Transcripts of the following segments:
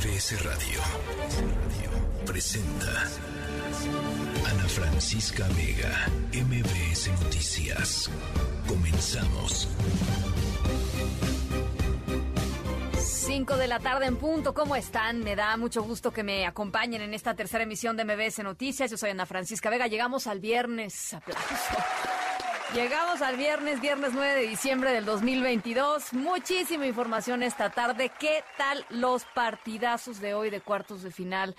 MBS Radio presenta Ana Francisca Vega, MBS Noticias. Comenzamos. 5 de la tarde en punto, ¿cómo están? Me da mucho gusto que me acompañen en esta tercera emisión de MBS Noticias. Yo soy Ana Francisca Vega. Llegamos al viernes. Aplauso. Llegamos al viernes, viernes 9 de diciembre del 2022. Muchísima información esta tarde. ¿Qué tal los partidazos de hoy de cuartos de final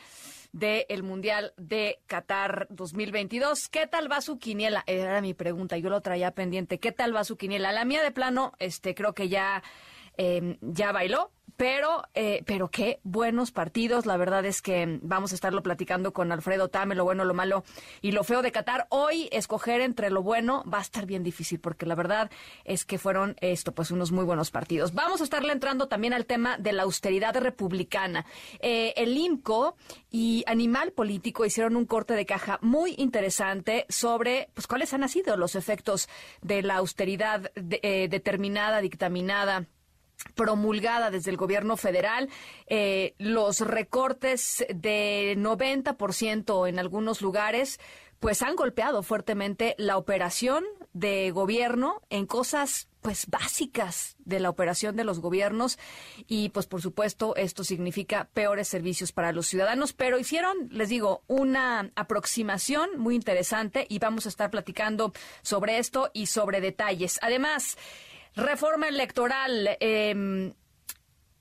del Mundial de Qatar 2022? ¿Qué tal va su quiniela? Era mi pregunta, yo lo traía pendiente. ¿Qué tal va su quiniela? La mía de plano, este, creo que ya, eh, ya bailó pero, eh, pero qué buenos partidos. La verdad es que vamos a estarlo platicando con Alfredo Tame, lo bueno, lo malo y lo feo de Qatar. Hoy escoger entre lo bueno va a estar bien difícil porque la verdad es que fueron esto, pues unos muy buenos partidos. Vamos a estarle entrando también al tema de la austeridad republicana. Eh, el INCO y Animal Político hicieron un corte de caja muy interesante sobre pues cuáles han sido los efectos de la austeridad eh, determinada, dictaminada promulgada desde el gobierno federal, eh, los recortes de 90% en algunos lugares, pues han golpeado fuertemente la operación de gobierno en cosas pues básicas de la operación de los gobiernos y pues por supuesto esto significa peores servicios para los ciudadanos, pero hicieron, les digo, una aproximación muy interesante y vamos a estar platicando sobre esto y sobre detalles. Además, Reforma electoral. Eh,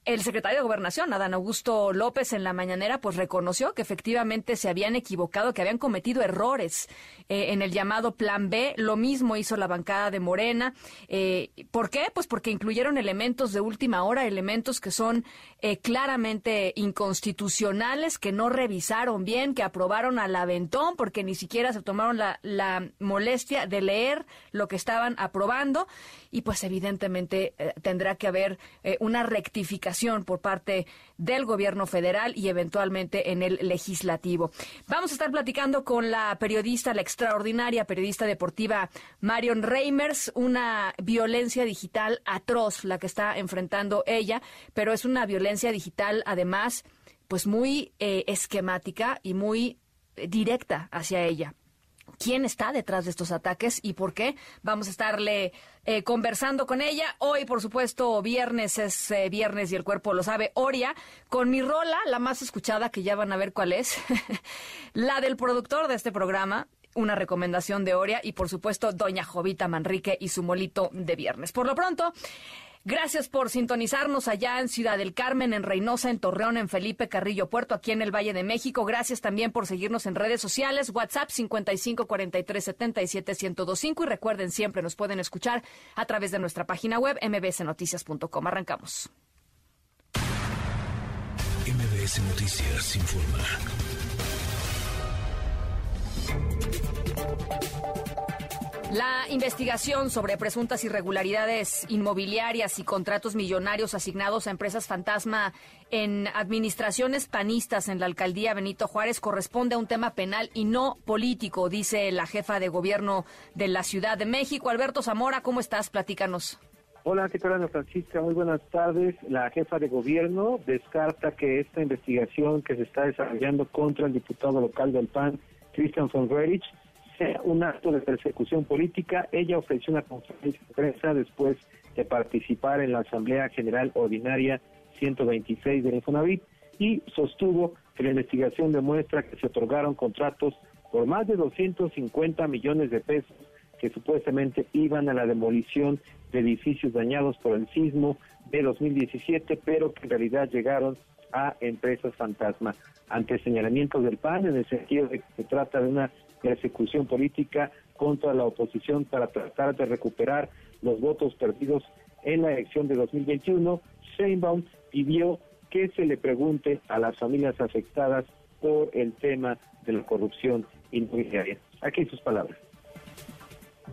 el secretario de Gobernación, Adán Augusto López, en la mañanera, pues reconoció que efectivamente se habían equivocado, que habían cometido errores eh, en el llamado Plan B. Lo mismo hizo la bancada de Morena. Eh, ¿Por qué? Pues porque incluyeron elementos de última hora, elementos que son eh, claramente inconstitucionales, que no revisaron bien, que aprobaron al aventón, porque ni siquiera se tomaron la, la molestia de leer lo que estaban aprobando. Y pues evidentemente tendrá que haber una rectificación por parte del gobierno federal y eventualmente en el legislativo. Vamos a estar platicando con la periodista, la extraordinaria periodista deportiva Marion Reimers, una violencia digital atroz la que está enfrentando ella, pero es una violencia digital además pues muy eh, esquemática y muy eh, directa hacia ella quién está detrás de estos ataques y por qué. Vamos a estarle eh, conversando con ella. Hoy, por supuesto, viernes es eh, viernes y el cuerpo lo sabe. Oria, con mi rola, la más escuchada, que ya van a ver cuál es, la del productor de este programa, una recomendación de Oria y por supuesto Doña Jovita Manrique y su molito de viernes. Por lo pronto, Gracias por sintonizarnos allá en Ciudad del Carmen, en Reynosa, en Torreón, en Felipe Carrillo Puerto, aquí en el Valle de México. Gracias también por seguirnos en redes sociales, WhatsApp 55 43 77 1025 y recuerden siempre nos pueden escuchar a través de nuestra página web mbsnoticias.com. Arrancamos. MBS Noticias informa. La investigación sobre presuntas irregularidades inmobiliarias y contratos millonarios asignados a empresas fantasma en administraciones panistas en la alcaldía Benito Juárez corresponde a un tema penal y no político, dice la jefa de gobierno de la Ciudad de México. Alberto Zamora, ¿cómo estás? Platícanos. Hola, ¿qué tal, Ana Francisca? Muy buenas tardes. La jefa de gobierno descarta que esta investigación que se está desarrollando contra el diputado local del PAN, Christian von Rerich, un acto de persecución política. Ella ofreció una conferencia de prensa después de participar en la Asamblea General Ordinaria 126 de Infonavit y sostuvo que la investigación demuestra que se otorgaron contratos por más de 250 millones de pesos que supuestamente iban a la demolición de edificios dañados por el sismo de 2017, pero que en realidad llegaron a empresas fantasma. Ante señalamientos del PAN, en el sentido de que se trata de una persecución política contra la oposición para tratar de recuperar los votos perdidos en la elección de 2021, Sheinbaum pidió que se le pregunte a las familias afectadas por el tema de la corrupción inmobiliaria. Aquí sus palabras.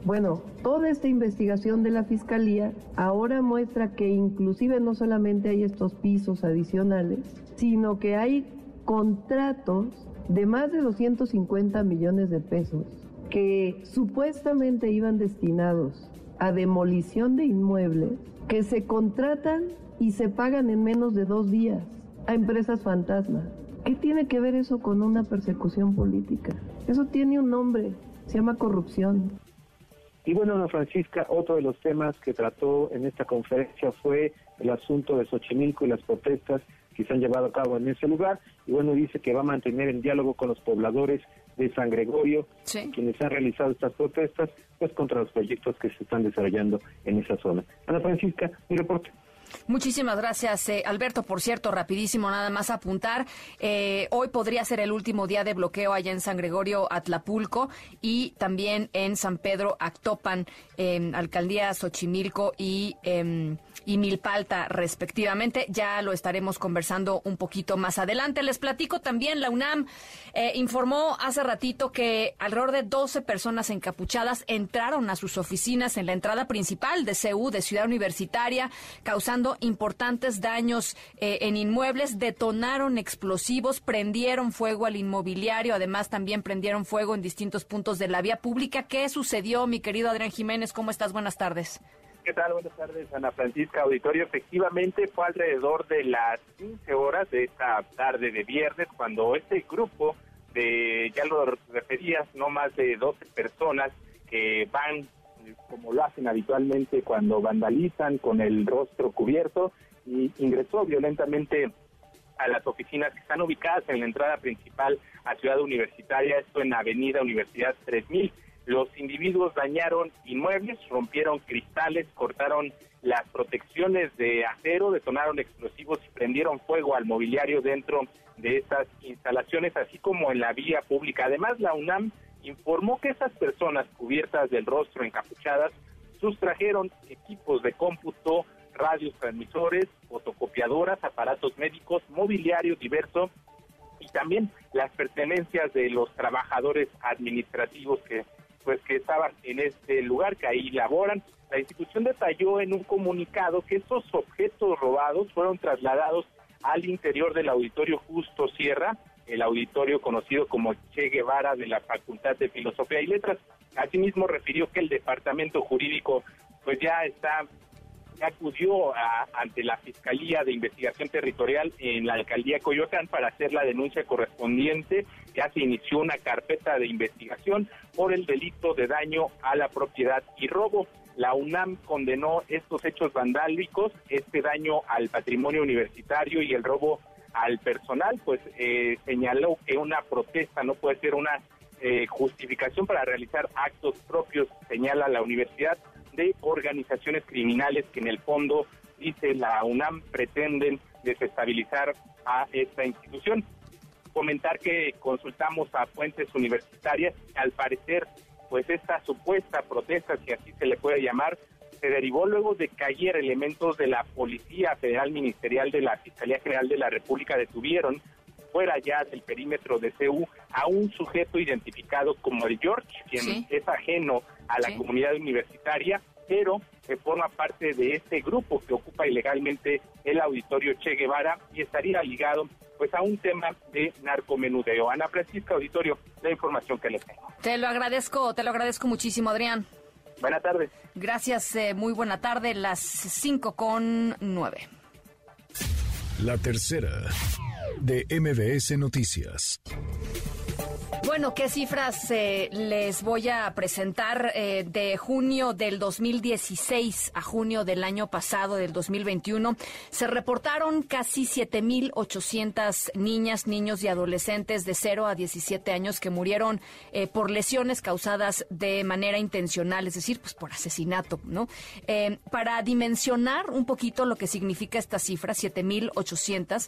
Bueno, toda esta investigación de la Fiscalía ahora muestra que inclusive no solamente hay estos pisos adicionales, sino que hay contratos de más de 250 millones de pesos que supuestamente iban destinados a demolición de inmuebles que se contratan y se pagan en menos de dos días. a empresas fantasma. ¿Qué tiene que ver eso con una persecución política? Eso tiene un nombre, se llama corrupción. Y bueno, Ana Francisca, otro de los temas que trató en esta conferencia fue el asunto de Xochimilco y las protestas que se han llevado a cabo en ese lugar. Y bueno, dice que va a mantener el diálogo con los pobladores de San Gregorio, quienes han realizado estas protestas, pues contra los proyectos que se están desarrollando en esa zona. Ana Francisca, mi reporte. Muchísimas gracias, eh, Alberto. Por cierto, rapidísimo, nada más apuntar. Eh, hoy podría ser el último día de bloqueo allá en San Gregorio, Atlapulco, y también en San Pedro, Actopan, en Alcaldía Xochimilco y, em, y Milpalta, respectivamente. Ya lo estaremos conversando un poquito más adelante. Les platico también, la UNAM eh, informó hace ratito que alrededor de 12 personas encapuchadas entraron a sus oficinas en la entrada principal de CEU, de Ciudad Universitaria, causando importantes daños eh, en inmuebles, detonaron explosivos, prendieron fuego al inmobiliario, además también prendieron fuego en distintos puntos de la vía pública. ¿Qué sucedió, mi querido Adrián Jiménez? ¿Cómo estás? Buenas tardes. ¿Qué tal? Buenas tardes, Ana Francisca Auditorio. Efectivamente, fue alrededor de las 15 horas de esta tarde de viernes cuando este grupo de, ya lo referías, no más de 12 personas que van como lo hacen habitualmente cuando vandalizan con el rostro cubierto, y ingresó violentamente a las oficinas que están ubicadas en la entrada principal a Ciudad Universitaria, esto en Avenida Universidad 3000. Los individuos dañaron inmuebles, rompieron cristales, cortaron las protecciones de acero, detonaron explosivos y prendieron fuego al mobiliario dentro de estas instalaciones, así como en la vía pública. Además, la UNAM informó que esas personas cubiertas del rostro encapuchadas sustrajeron equipos de cómputo, radios transmisores, fotocopiadoras, aparatos médicos, mobiliario diverso y también las pertenencias de los trabajadores administrativos que pues que estaban en este lugar que ahí laboran. La institución detalló en un comunicado que estos objetos robados fueron trasladados al interior del auditorio Justo Sierra el auditorio conocido como Che Guevara de la Facultad de Filosofía y Letras. Asimismo refirió que el departamento jurídico pues ya está acudió ante la Fiscalía de Investigación Territorial en la Alcaldía Coyoacán para hacer la denuncia correspondiente. Ya se inició una carpeta de investigación por el delito de daño a la propiedad y robo. La UNAM condenó estos hechos vandálicos, este daño al patrimonio universitario y el robo al personal, pues eh, señaló que una protesta no puede ser una eh, justificación para realizar actos propios, señala la universidad, de organizaciones criminales que en el fondo, dice la UNAM, pretenden desestabilizar a esta institución. Comentar que consultamos a fuentes universitarias, al parecer, pues esta supuesta protesta, si así se le puede llamar, se derivó luego de que ayer elementos de la Policía Federal Ministerial de la Fiscalía General de la República detuvieron fuera ya del perímetro de CEU a un sujeto identificado como el George, quien es ajeno a la comunidad universitaria, pero que forma parte de este grupo que ocupa ilegalmente el auditorio Che Guevara y estaría ligado pues a un tema de narcomenudeo. Ana Francisca Auditorio, la información que les tengo. Te lo agradezco, te lo agradezco muchísimo, Adrián. Buenas tardes. Gracias, eh, muy buena tarde, las 5 con 9. La tercera de MBS Noticias. Bueno, ¿qué cifras eh, les voy a presentar eh, de junio del 2016 a junio del año pasado, del 2021? Se reportaron casi 7.800 niñas, niños y adolescentes de 0 a 17 años que murieron eh, por lesiones causadas de manera intencional, es decir, pues por asesinato, ¿no? para dimensionar un poquito lo que significa esta cifra, 7.800,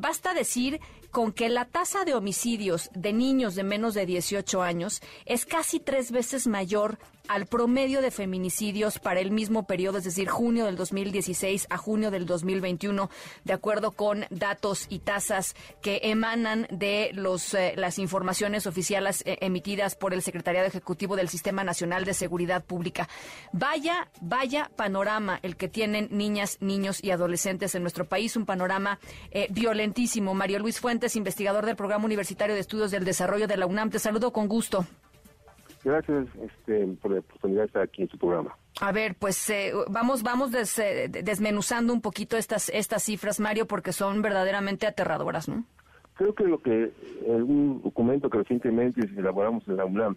basta decir con que la tasa de homicidios de niños de menos de 18 años es casi tres veces mayor al promedio de feminicidios para el mismo periodo, es decir, junio del 2016 a junio del 2021, de acuerdo con datos y tasas que emanan de los, eh, las informaciones oficiales eh, emitidas por el Secretariado Ejecutivo del Sistema Nacional de Seguridad Pública. Vaya, vaya panorama el que tienen niñas, niños y adolescentes en nuestro país, un panorama eh, violentísimo. Mario Luis Fuentes, investigador del Programa Universitario de Estudios del Desarrollo de la UNAM, te saludo con gusto. Gracias este, por la oportunidad de estar aquí en su programa. A ver, pues eh, vamos, vamos eh, desmenuzando un poquito estas, estas cifras, Mario, porque son verdaderamente aterradoras, ¿no? Creo que lo que un documento que recientemente elaboramos en la UNAM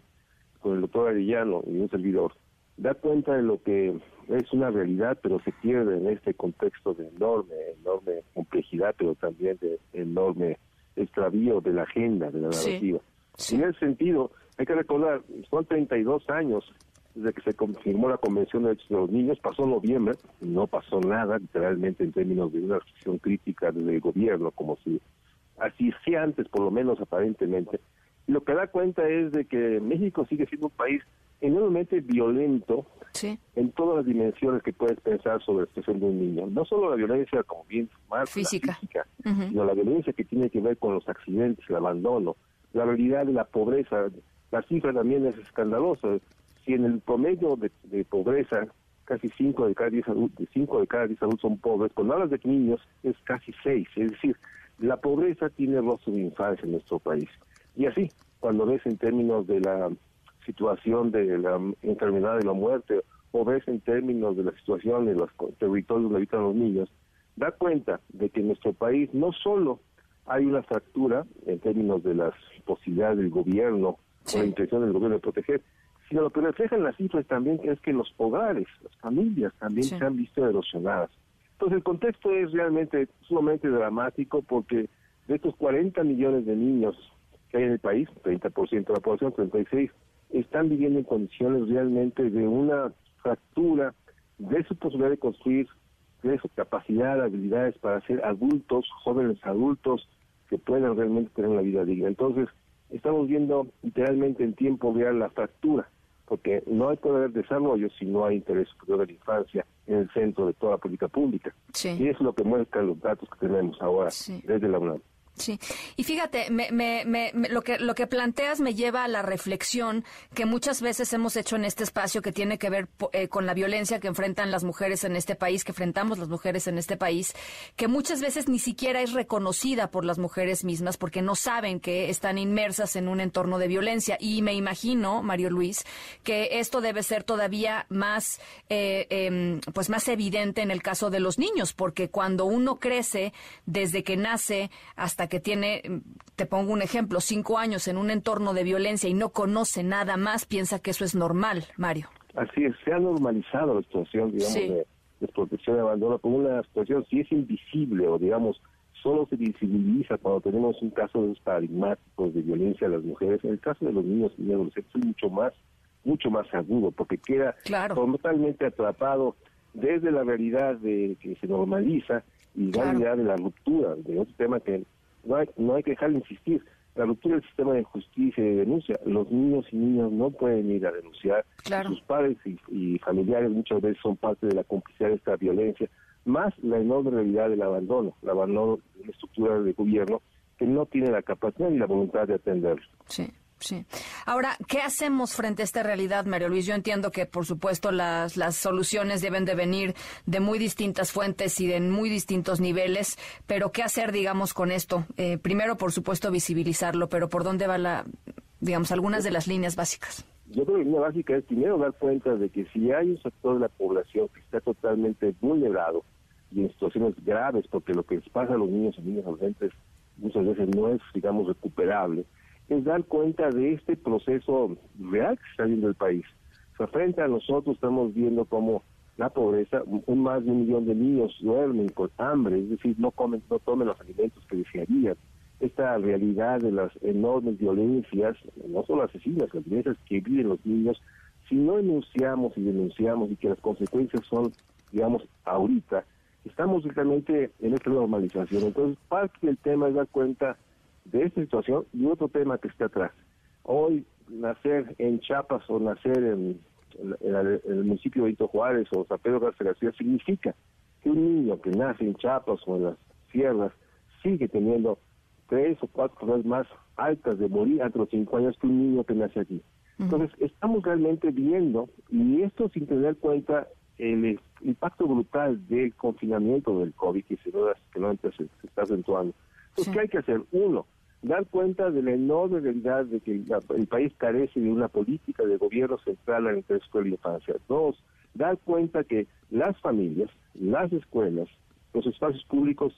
con el doctor Arellano y un servidor da cuenta de lo que es una realidad, pero se pierde en este contexto de enorme, enorme complejidad, pero también de enorme extravío de la agenda, de la narrativa. En ese sentido, hay que recordar, son 32 años desde que se confirmó la Convención de Derechos de los Niños, pasó noviembre, no pasó nada, literalmente en términos de una reflexión crítica del gobierno, como si así sea antes, por lo menos aparentemente. Lo que da cuenta es de que México sigue siendo un país enormemente violento en todas las dimensiones que puedes pensar sobre la situación de un niño. No solo la violencia como bien más física, sino la violencia que tiene que ver con los accidentes, el abandono, la realidad de la pobreza. La cifra también es escandalosa. Si en el promedio de, pobreza casi 5 de cada 10 adultos, de cada 10 adultos son pobres, cuando hablas de niños es casi 6. Es decir, la pobreza tiene rostro de infancia en nuestro país. Y así, cuando ves en términos de la situación de la enfermedad de la muerte o ves en términos de la situación de los territorios donde habitan los niños, da cuenta de que en nuestro país no solo hay una fractura en términos de las posibilidades del gobierno o la intención del gobierno de proteger, sino lo que reflejan las cifras también es que los hogares, las familias también se han visto erosionadas. Entonces el contexto es realmente sumamente dramático porque de estos 40 millones de niños que hay en el país, 30% de la población, 36, están viviendo en condiciones realmente de una fractura de su posibilidad de construir, de su capacidad, habilidades para ser adultos, jóvenes adultos, que puedan realmente tener una vida digna. Entonces, estamos viendo literalmente en tiempo real la fractura, porque no hay poder de desarrollo si no hay interés superior de la infancia en el centro de toda la política pública. Y eso es lo que muestran los datos que tenemos ahora desde la UNAM. Sí, y fíjate, me, me, me, lo, que, lo que planteas me lleva a la reflexión que muchas veces hemos hecho en este espacio que tiene que ver eh, con la violencia que enfrentan las mujeres en este país, que enfrentamos las mujeres en este país, que muchas veces ni siquiera es reconocida por las mujeres mismas porque no saben que están inmersas en un entorno de violencia. Y me imagino, Mario Luis, que esto debe ser todavía más, eh, em, pues más evidente en el caso de los niños, porque cuando uno crece desde que nace hasta que tiene, te pongo un ejemplo, cinco años en un entorno de violencia y no conoce nada más, piensa que eso es normal, Mario. Así es, se ha normalizado la situación, digamos, de desprotección y abandono como una situación, si es invisible o, digamos, solo se visibiliza cuando tenemos un caso de paradigmáticos de violencia a las mujeres. En el caso de los niños y adolescentes es mucho más, mucho más agudo, porque queda totalmente atrapado desde la realidad de que se normaliza y la realidad de la ruptura, de otro tema que no hay, no hay que dejar de insistir. La ruptura del sistema de justicia y de denuncia. Los niños y niñas no pueden ir a denunciar. Sus padres y, familiares muchas veces son parte de la complicidad de esta violencia, más la enorme realidad del abandono, el abandono de la estructura de gobierno que no tiene la capacidad ni la voluntad de atenderlo. Sí. Sí. Ahora, ¿qué hacemos frente a esta realidad, Mario Luis? Yo entiendo que, por supuesto, las, las soluciones deben de venir de muy distintas fuentes y de muy distintos niveles, pero ¿qué hacer, digamos, con esto? Eh, primero, por supuesto, visibilizarlo, pero ¿por dónde va la, digamos, algunas de las líneas básicas? Yo creo que la línea básica es primero dar cuenta de que si hay un sector de la población que está totalmente vulnerado y en situaciones graves, porque lo que les pasa a los niños y niñas adolescentes muchas veces no es, digamos, recuperable, es dar cuenta de este proceso real que está viendo el país. O frente a nosotros estamos viendo cómo la pobreza, un más de un millón de niños duermen con hambre, es decir, no comen, no tomen los alimentos que desearían. Esta realidad de las enormes violencias, no solo asesinas, las violencias que viven los niños, si no denunciamos y denunciamos y que las consecuencias son, digamos, ahorita, estamos realmente en esta normalización. Entonces, parte del tema es dar cuenta de esta situación y otro tema que está atrás. Hoy nacer en Chiapas o nacer en, el municipio de Hito Juárez o San Pedro García García significa que un niño que nace en Chiapas o en las sierras sigue teniendo tres o cuatro veces más altas de morir a los cinco años que un niño que nace aquí. Entonces, estamos realmente viendo, y esto sin tener cuenta el impacto brutal del confinamiento del COVID, que, se, que no se, se está acentuando. Entonces, ¿qué hay que hacer? Uno, dar cuenta de la enorme realidad de que el país carece de una política de gobierno central en la escuela y infancia. Dos, dar cuenta que las familias, las escuelas, los espacios públicos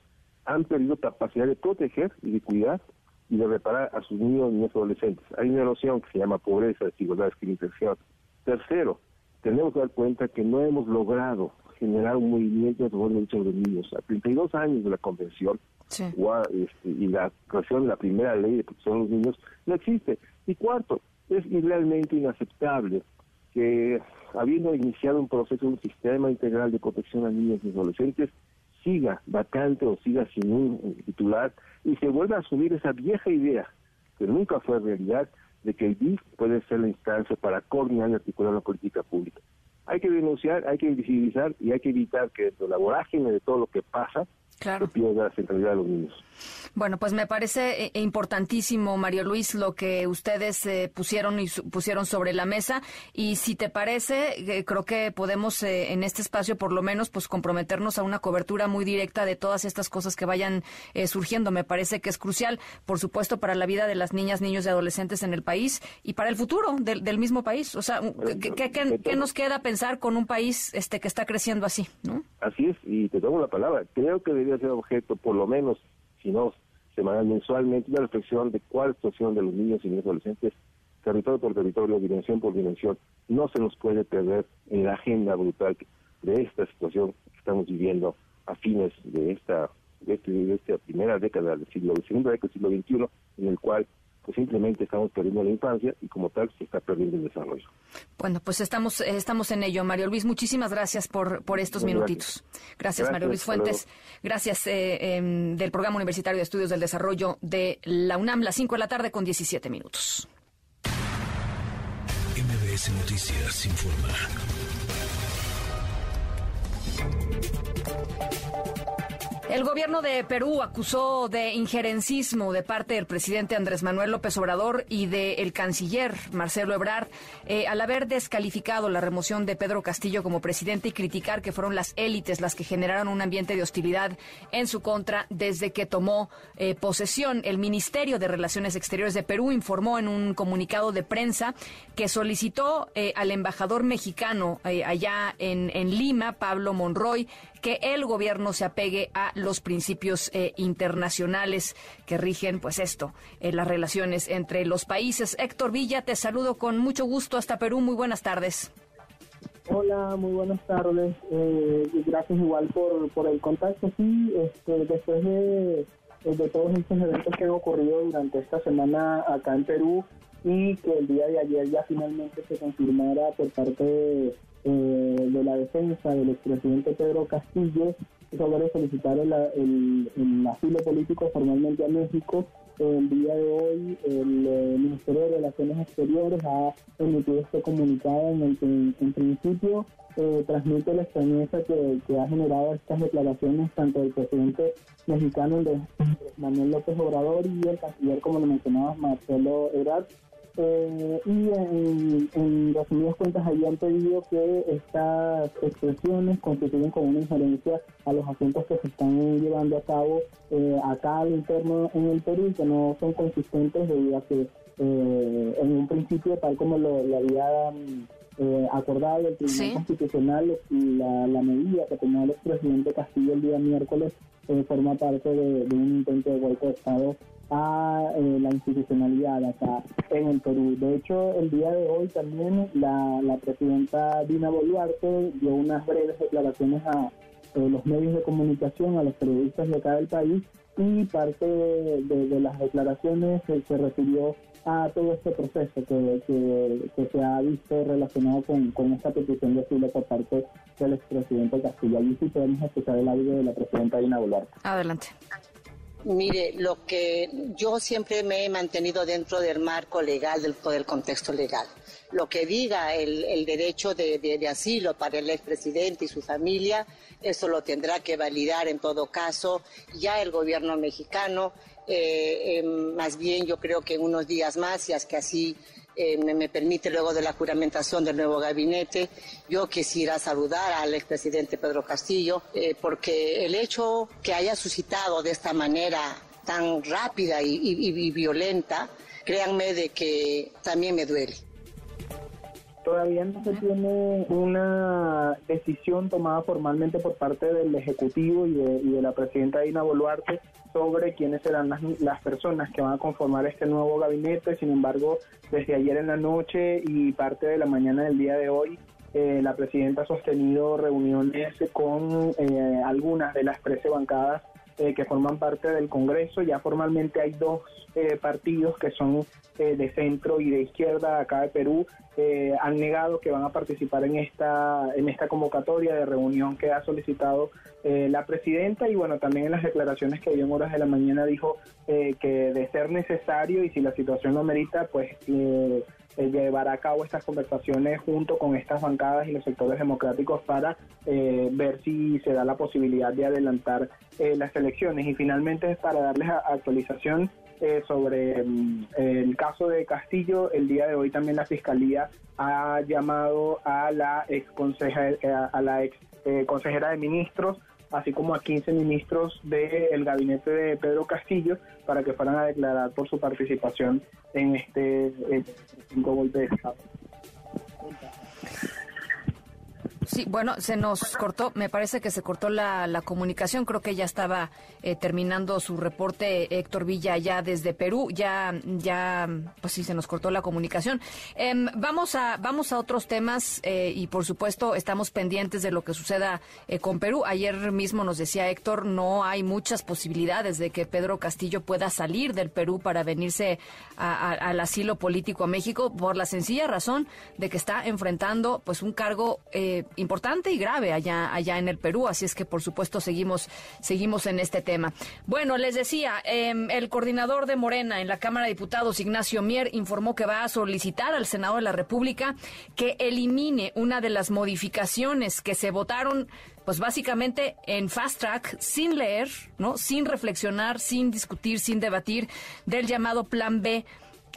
han perdido capacidad de proteger y de cuidar y de reparar a sus niños y niños adolescentes. Hay una erosión que se llama pobreza, desigualdad, discriminación. Tercero, tenemos que dar cuenta que no hemos logrado generar un movimiento a favor de los niños. A 32 años de la convención este, y la creación de la primera ley de protección de los niños no existe. Y cuarto, es realmente inaceptable que habiendo iniciado un proceso, un sistema integral de protección a niños y adolescentes, siga vacante o siga sin un titular y se vuelva a asumir esa vieja idea, que nunca fue realidad, de que el DIF puede ser la instancia para coordinar y articular la política pública. Hay que denunciar, hay que visibilizar y hay que evitar que dentro de la vorágine de todo lo que pasa, claro. se pierda la centralidad de los niños. Bueno, pues me parece eh, importantísimo, Mario Luis, lo que ustedes eh, pusieron y pusieron sobre la mesa. Y si te parece, eh, creo que podemos en este espacio, por lo menos, pues comprometernos a una cobertura muy directa de todas estas cosas que vayan surgiendo. Me parece que es crucial, por supuesto, para la vida de las niñas, niños y adolescentes en el país y para el futuro del, mismo país. O sea, ¿qué, nos queda pensar con un país este que está creciendo así? ¿no? Así es, y te tomo la palabra. Creo que debería ser objeto, por lo menos, sino semanal, mensualmente, una reflexión de cuál situación de los niños y niños adolescentes, territorio por territorio, dimensión por dimensión. No se nos puede perder en la agenda brutal de esta situación que estamos viviendo a fines de esta, de, este, esta primera década del siglo, segunda década del siglo XXI, en el cual pues simplemente estamos perdiendo la infancia y como tal se está perdiendo el desarrollo. Bueno, pues estamos eh, estamos en ello, Mario Luis. Muchísimas gracias por por estos minutitos. Gracias, Mario Luis Fuentes. Gracias eh, em, del Programa Universitario de Estudios del Desarrollo de la UNAM, las 5 de la tarde con 17 minutos. MBS Noticias informa. El gobierno de Perú acusó de injerencismo de parte del presidente Andrés Manuel López Obrador y del canciller Marcelo Ebrard eh, al haber descalificado la remoción de Pedro Castillo como presidente y criticar que fueron las élites las que generaron un ambiente de hostilidad en su contra desde que tomó eh, posesión. El Ministerio de Relaciones Exteriores de Perú informó en un comunicado de prensa que solicitó eh, al embajador mexicano allá en, en Lima, Pablo Monroy, que el gobierno se apegue a los principios eh, internacionales que rigen, pues esto, eh, las relaciones entre los países. Héctor Villa, te saludo con mucho gusto hasta Perú. Muy buenas tardes. Hola, muy buenas tardes. Eh, gracias igual por, el contacto. Sí, este, después de, de todos estos eventos que han ocurrido durante esta semana acá en Perú y que el día de ayer ya finalmente se confirmara por parte de eh, de la defensa del expresidente Pedro Castillo sobre solicitar el, el, asilo político formalmente a México. El día de hoy el eh, Ministerio de Relaciones Exteriores ha emitido este comunicado en el que en principio eh, transmite la extrañeza que, ha generado estas declaraciones tanto del presidente mexicano de Manuel López Obrador y el canciller, como lo mencionabas, Marcelo Ebrard, eh, y en, en resumidas cuentas habían pedido que estas expresiones constituyen como una injerencia a los asuntos que se están llevando a cabo eh, acá al interno en el Perú y que no son consistentes debido a que eh, en un principio, tal como lo, había eh, acordado el Tribunal Constitucional, la, la medida que tomó el expresidente Castillo el día miércoles forma parte de, de un intento de golpe de Estado a eh, la institucionalidad acá en el Perú. De hecho, el día de hoy también la, la presidenta Dina Boluarte dio unas breves declaraciones a eh, los medios de comunicación, a los periodistas de acá del país, y parte de, las declaraciones se, refirió a todo este proceso que, que, se ha visto relacionado con, con esta petición de asilo por parte del expresidente Castillo. Allí sí podemos escuchar el audio de la presidenta Dina Boluarte. Adelante. Mire, lo que yo siempre me he mantenido dentro del marco legal, del, del contexto legal. Lo que diga el, derecho de, asilo para el expresidente y su familia, eso lo tendrá que validar en todo caso ya el gobierno mexicano. Eh, em, más bien yo creo que en unos días más, si es que así eh, me, permite luego de la juramentación del nuevo gabinete, yo quisiera saludar al expresidente Pedro Castillo, eh, porque el hecho que haya suscitado de esta manera tan rápida y violenta, créanme de que también me duele todavía no se tiene una decisión tomada formalmente por parte del Ejecutivo y de, la presidenta Dina Boluarte sobre quiénes serán las, personas que van a conformar este nuevo gabinete. Sin embargo, desde ayer en la noche y parte de la mañana del día de hoy, eh, la presidenta ha sostenido reuniones con eh, algunas de las 13 bancadas eh, que forman parte del Congreso. Ya formalmente hay dos eh, partidos que son eh, de centro y de izquierda acá de Perú. han negado que van a participar en esta, en esta convocatoria de reunión que ha solicitado la presidenta y bueno, también en las declaraciones que dio en horas de la mañana dijo que de ser necesario y si la situación lo merita, pues eh, llevar a cabo estas conversaciones junto con estas bancadas y los sectores democráticos para eh, ver si se da la posibilidad de adelantar eh, las elecciones. Y finalmente, para darles actualización sobre mm, el caso de Castillo, el día de hoy también la Fiscalía ha llamado a la ex, a la ex consejera de ministros así como a 15 ministros del gabinete de Pedro Castillo para que fueran a declarar por su participación en este, golpe de Estado. Sí, bueno, se nos cortó, me parece que se cortó la, la comunicación, creo que ya estaba eh, terminando su reporte Héctor Villa ya desde Perú, ya, ya, pues sí, se nos cortó la comunicación. Em, vamos, a, vamos a otros temas eh, y por supuesto estamos pendientes de lo que suceda eh, con Perú. Ayer mismo nos decía Héctor, no hay muchas posibilidades de que Pedro Castillo pueda salir del Perú para venirse al asilo político a México por la sencilla razón de que está enfrentando pues un cargo importante y grave allá, allá en el Perú. Así es que, por supuesto, seguimos, seguimos en este tema. Bueno, les decía, em, el coordinador de Morena en la Cámara de Diputados, Ignacio Mier, informó que va a solicitar al Senado de la República que elimine una de las modificaciones que se votaron pues básicamente en fast track, sin leer, ¿no? Sin reflexionar, sin discutir, sin debatir del llamado Plan B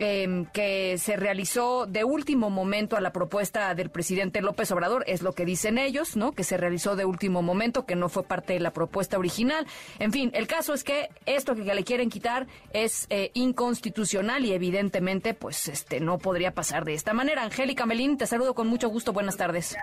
Em, que se realizó de último momento a la propuesta del presidente López Obrador, es lo que dicen ellos, ¿no? Que se realizó de último momento, que no fue parte de la propuesta original. En fin, el caso es que esto que le quieren quitar es eh, inconstitucional y evidentemente, pues, este, no podría pasar de esta manera. Angélica Melín, te saludo con mucho gusto. Buenas tardes.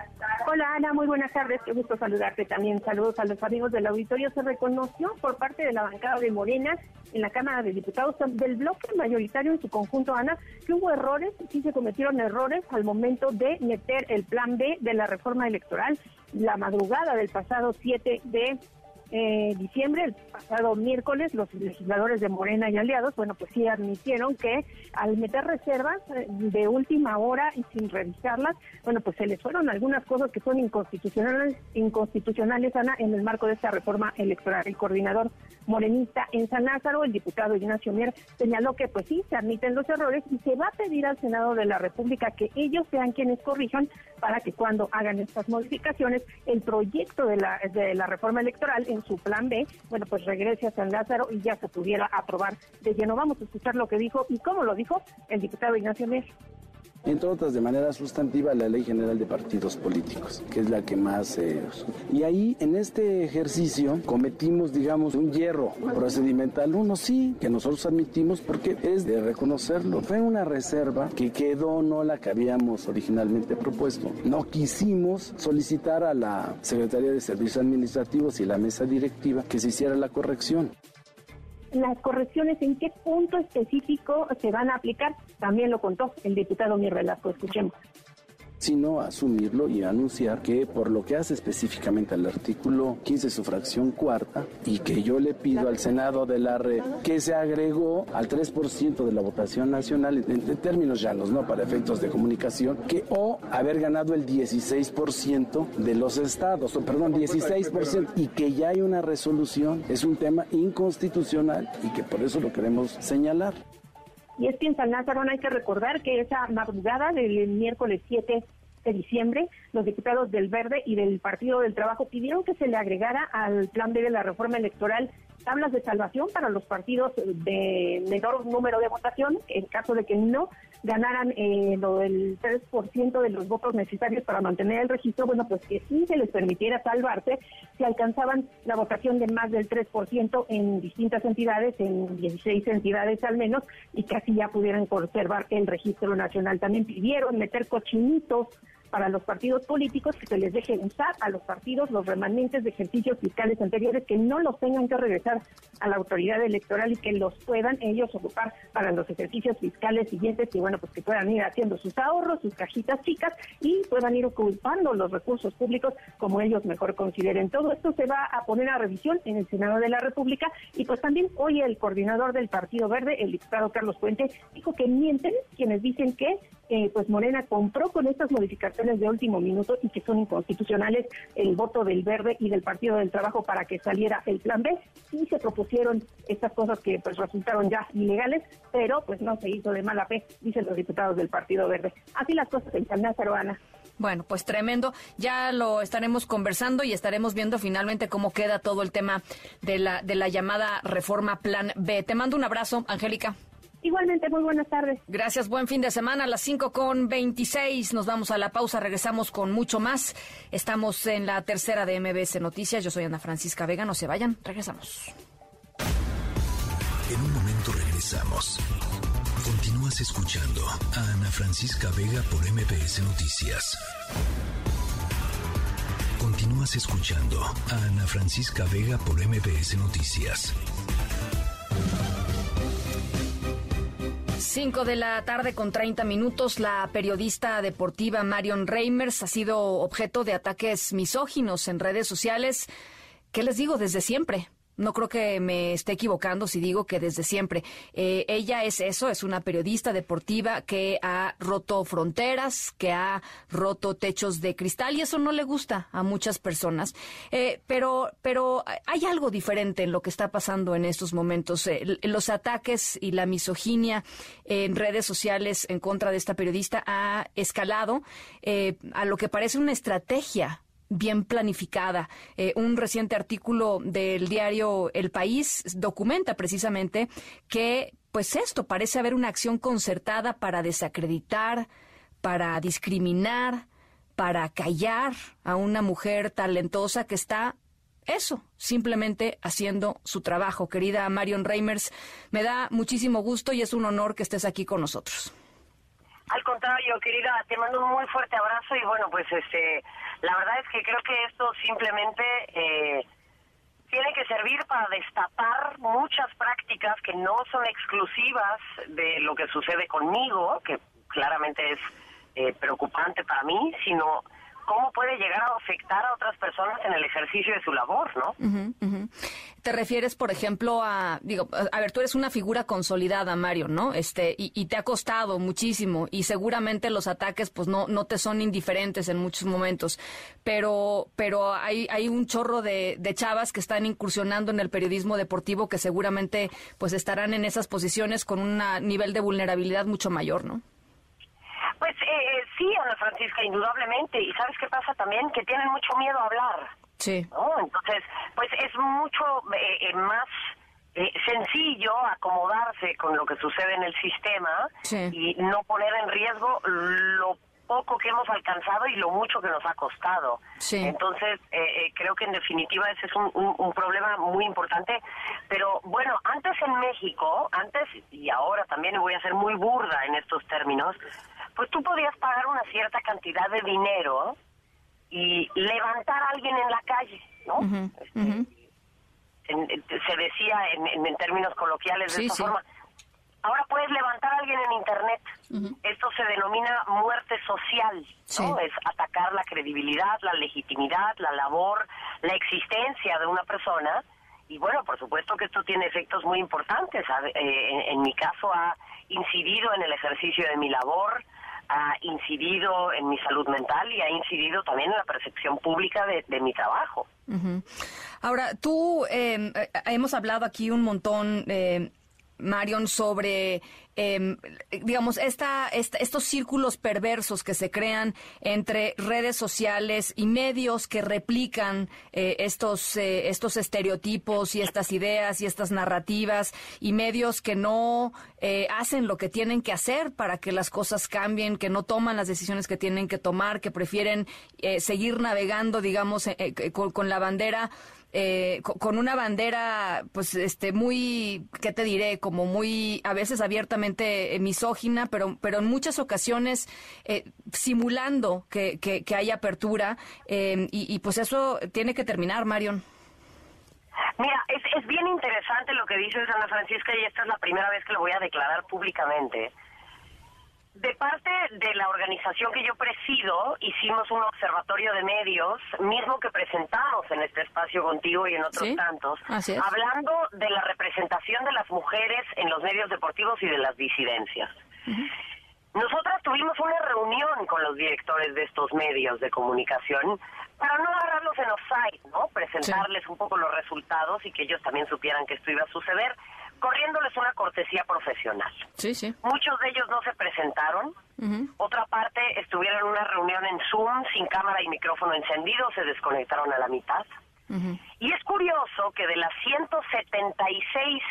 Hola Ana, muy buenas tardes. Qué gusto saludarte también. Saludos a los amigos del auditorio. Se reconoció por parte de la bancada de Morena en la Cámara de Diputados del bloque mayoritario en su conjunto, Ana, que hubo errores, sí se cometieron errores al momento de meter el plan B de la reforma electoral la madrugada del pasado 7 de eh, diciembre, el pasado miércoles, los legisladores de Morena y aliados, bueno, pues sí admitieron que al meter reservas eh, de última hora y sin revisarlas, bueno, pues se les fueron algunas cosas que son inconstitucionales, inconstitucionales, Ana, en el marco de esta reforma electoral. El coordinador morenista en San Lázaro, el diputado Ignacio Mier, señaló que pues sí, se admiten los errores y se va a pedir al Senado de la República que ellos sean quienes corrijan para que cuando hagan estas modificaciones, el proyecto de la, de la reforma electoral su plan B, bueno, pues regrese a San Lázaro y ya se pudiera aprobar de lleno. Vamos a escuchar lo que dijo y cómo lo dijo el diputado Ignacio Mier entre otras de manera sustantiva la Ley General de Partidos Políticos, que es la que más... Eh, y ahí en este ejercicio cometimos, digamos, un hierro procedimental. Uno sí, que nosotros admitimos porque es de reconocerlo. Fue una reserva que quedó no la que habíamos originalmente propuesto. No quisimos solicitar a la Secretaría de Servicios Administrativos y la mesa directiva que se hiciera la corrección las correcciones, en qué punto específico se van a aplicar, también lo contó el diputado Mir Velasco. Escuchemos sino asumirlo y anunciar que por lo que hace específicamente al artículo 15, su fracción cuarta, y que yo le pido al Senado de la red que se agregó al 3% de la votación nacional, en, términos llanos, ¿no? Para efectos de comunicación, que o haber ganado el 16% de los estados, o perdón, 16%, y que ya hay una resolución, es un tema inconstitucional y que por eso lo queremos señalar. Y es que en San Lázaro hay que recordar que esa madrugada del miércoles 7 diciembre, los diputados del Verde y del Partido del Trabajo pidieron que se le agregara al plan B de la reforma electoral tablas de salvación para los partidos de menor número de votación, en caso de que no ganaran eh, lo del 3% de los votos necesarios para mantener el registro, bueno, pues que sí se les permitiera salvarse si alcanzaban la votación de más del 3% en distintas entidades, en 16 entidades al menos, y casi ya pudieran conservar el registro nacional. También pidieron meter cochinitos para los partidos políticos que se les deje usar a los partidos los remanentes de ejercicios fiscales anteriores que no los tengan que regresar a la autoridad electoral y que los puedan ellos ocupar para los ejercicios fiscales siguientes y bueno pues que puedan ir haciendo sus ahorros, sus cajitas chicas y puedan ir ocupando los recursos públicos como ellos mejor consideren. Todo esto se va a poner a revisión en el Senado de la República y pues también hoy el coordinador del Partido Verde, el diputado Carlos Puente, dijo que mienten quienes dicen que eh, pues Morena compró con estas modificaciones de último minuto y que son inconstitucionales el voto del Verde y del Partido del Trabajo para que saliera el Plan B y se propusieron estas cosas que pues resultaron ya ilegales, pero pues no se hizo de mala fe, dicen los diputados del Partido Verde. Así las cosas en San Ana. Bueno, pues tremendo. Ya lo estaremos conversando y estaremos viendo finalmente cómo queda todo el tema de la, de la llamada reforma Plan B. Te mando un abrazo, Angélica. Igualmente, muy buenas tardes. Gracias, buen fin de semana. A las 5 con 26 nos vamos a la pausa, regresamos con mucho más. Estamos en la tercera de MBS Noticias. Yo soy Ana Francisca Vega, no se vayan, regresamos. En un momento regresamos. Continúas escuchando a Ana Francisca Vega por MBS Noticias. Continúas escuchando a Ana Francisca Vega por MBS Noticias. 5 de la tarde con 30 minutos, la periodista deportiva Marion Reimers ha sido objeto de ataques misóginos en redes sociales. ¿Qué les digo? Desde siempre. No creo que me esté equivocando si digo que desde siempre. Eh, ella es eso, es una periodista deportiva que ha roto fronteras, que ha roto techos de cristal y eso no le gusta a muchas personas. Eh, pero, pero hay algo diferente en lo que está pasando en estos momentos. Eh, los ataques y la misoginia en redes sociales en contra de esta periodista ha escalado a lo que parece una estrategia bien planificada. Eh, un reciente artículo del diario El País documenta precisamente que, pues esto, parece haber una acción concertada para desacreditar, para discriminar, para callar a una mujer talentosa que está eso, simplemente haciendo su trabajo. Querida Marion Reimers, me da muchísimo gusto y es un honor que estés aquí con nosotros. Al contrario, querida, te mando un muy fuerte abrazo y bueno, pues este, la verdad es que creo que esto simplemente eh, tiene que servir para destapar muchas prácticas que no son exclusivas de lo que sucede conmigo, que claramente es eh, preocupante para mí, sino cómo puede llegar a afectar a otras personas en el ejercicio de su labor, ¿no? Te refieres, por ejemplo, a, digo, a ver, tú eres una figura consolidada, Mario, ¿no? Este, y, te ha costado muchísimo y seguramente los ataques, pues no, no te son indiferentes en muchos momentos, pero, pero hay, hay un chorro de, de chavas que están incursionando en el periodismo deportivo que seguramente, pues estarán en esas posiciones con un nivel de vulnerabilidad mucho mayor, ¿no? Pues eh, eh, sí, Ana Francisca, indudablemente. Y sabes qué pasa también, que tienen mucho miedo a hablar. Sí. Entonces, pues es mucho eh, más sencillo acomodarse con lo que sucede en el sistema y no poner en riesgo lo poco que hemos alcanzado y lo mucho que nos ha costado. Entonces, creo que en definitiva ese es un, un, problema muy importante. Pero bueno, antes en México, antes y ahora también voy a ser muy burda en estos términos, pues tú podías pagar una cierta cantidad de dinero y levantar a alguien en la calle, ¿no? Este, se decía en, términos coloquiales de esta forma. Ahora puedes levantar a alguien en Internet. Esto se denomina muerte social, ¿no? Es atacar la credibilidad, la legitimidad, la labor, la existencia de una persona. Y bueno, por supuesto que esto tiene efectos muy importantes. Eh, en mi caso ha incidido en el ejercicio de mi labor, ha incidido en mi salud mental y ha incidido también en la percepción pública de, mi trabajo. Ahora, tú, em, eh, hemos hablado aquí un montón. Eh, Marion, sobre, em, digamos, esta, estos círculos perversos que se crean entre redes sociales y medios que replican eh, estos, eh, estos estereotipos y estas ideas y estas narrativas y medios que no eh, hacen lo que tienen que hacer para que las cosas cambien, que no toman las decisiones que tienen que tomar, que prefieren seguir navegando, digamos, con la bandera eh, con una bandera, pues, este, muy, ¿qué te diré? Como muy, a veces abiertamente eh, misógina, pero, pero en muchas ocasiones eh, simulando que, que, hay apertura, y, y, pues eso tiene que terminar, Marion. Mira, es, es bien interesante lo que dices, Ana Francisca, y esta es la primera vez que lo voy a declarar públicamente. De parte de la organización que yo presido, hicimos un observatorio de medios, mismo que presentamos en este espacio contigo y en otros tantos, hablando de la representación de las mujeres en los medios deportivos y de las disidencias. Nosotras tuvimos una reunión con los directores de estos medios de comunicación para no agarrarlos en offside, ¿no? Presentarles un poco los resultados y que ellos también supieran que esto iba a suceder corriéndoles una cortesía profesional. Sí, sí. Muchos de ellos no se presentaron. Otra parte estuvieron en una reunión en Zoom sin cámara y micrófono encendido, se desconectaron a la mitad. Y es curioso que de las 176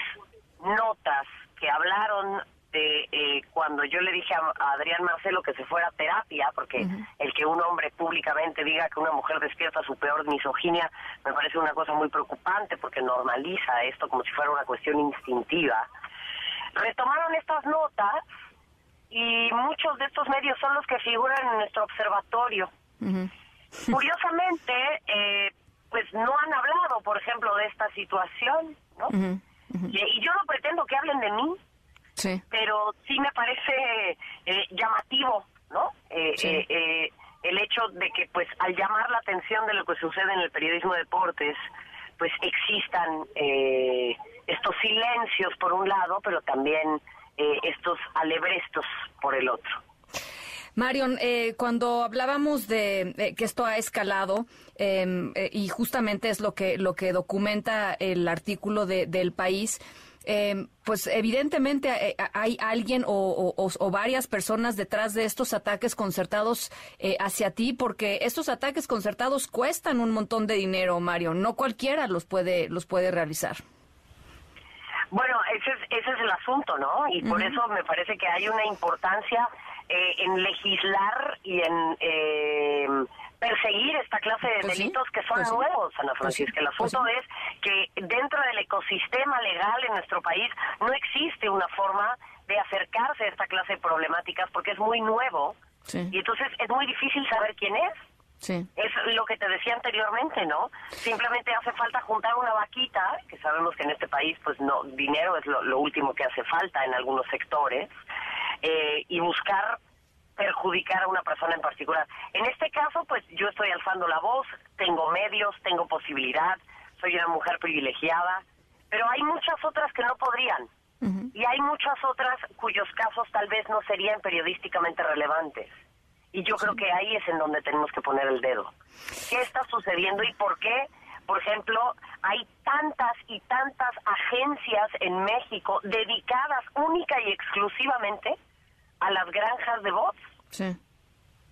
notas que hablaron eh, cuando yo le dije a, Adrián Marcelo que se fuera a terapia, porque el que un hombre públicamente diga que una mujer despierta su peor misoginia me parece una cosa muy preocupante porque normaliza esto como si fuera una cuestión instintiva. Retomaron estas notas y muchos de estos medios son los que figuran en nuestro observatorio. Curiosamente, eh, pues no han hablado, por ejemplo, de esta situación, ¿no? y, yo no pretendo que hablen de mí, pero sí me parece eh, llamativo, ¿no? Eh, eh, el hecho de que, pues, al llamar la atención de lo que sucede en el periodismo de deportes, pues existan estos silencios por un lado, pero también estos alebrestos por el otro. Marion, cuando hablábamos de que esto ha escalado em, y justamente es lo que lo que documenta el artículo de, del país, eh, pues evidentemente eh, hay alguien o, varias personas detrás de estos ataques concertados eh, hacia ti, porque estos ataques concertados cuestan un montón de dinero, Mario. No cualquiera los puede los puede realizar. Bueno, ese es, ese es el asunto, ¿no? Y por eso me parece que hay una importancia en legislar y en perseguir esta clase de pues delitos que son pues nuevos, Ana pues Francisca. el asunto es que dentro del ecosistema legal en nuestro país no existe una forma de acercarse a esta clase de problemáticas porque es muy nuevo y entonces es muy difícil saber quién es. Es lo que te decía anteriormente, ¿no? Simplemente hace falta juntar una vaquita, que sabemos que en este país, pues no, dinero es lo, último que hace falta en algunos sectores, eh, y buscar perjudicar a una persona en particular. En este caso, pues yo estoy alzando la voz, tengo medios, tengo posibilidad, soy una mujer privilegiada, pero hay muchas otras que no podrían. Y hay muchas otras cuyos casos tal vez no serían periodísticamente relevantes. Y yo creo que ahí es en donde tenemos que poner el dedo. ¿Qué está sucediendo y por qué? Por ejemplo, hay tantas y tantas agencias en México dedicadas única y exclusivamente a las granjas de voz. Sí.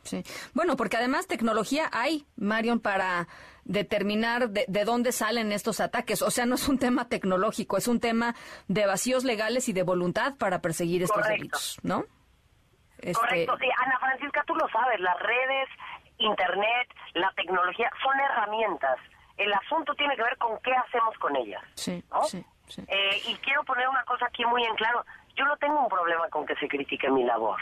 Sí. Bueno, porque además tecnología hay, Marion, para determinar de, dónde salen estos ataques. O sea, no es un tema tecnológico, es un tema de vacíos legales y de voluntad para perseguir estos delitos, ¿no? Este... Correcto, sí. Ana Francisca, tú lo sabes, las redes, Internet, la tecnología son herramientas. El asunto tiene que ver con qué hacemos con ellas. Sí, sí, sí. Eh, y quiero poner una cosa aquí muy en claro. Yo no tengo un problema con que se critique mi labor.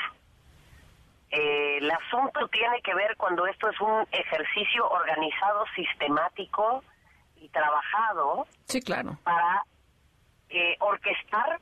Eh, el asunto tiene que ver cuando esto es un ejercicio organizado, sistemático y trabajado. Sí, claro. Para eh, orquestar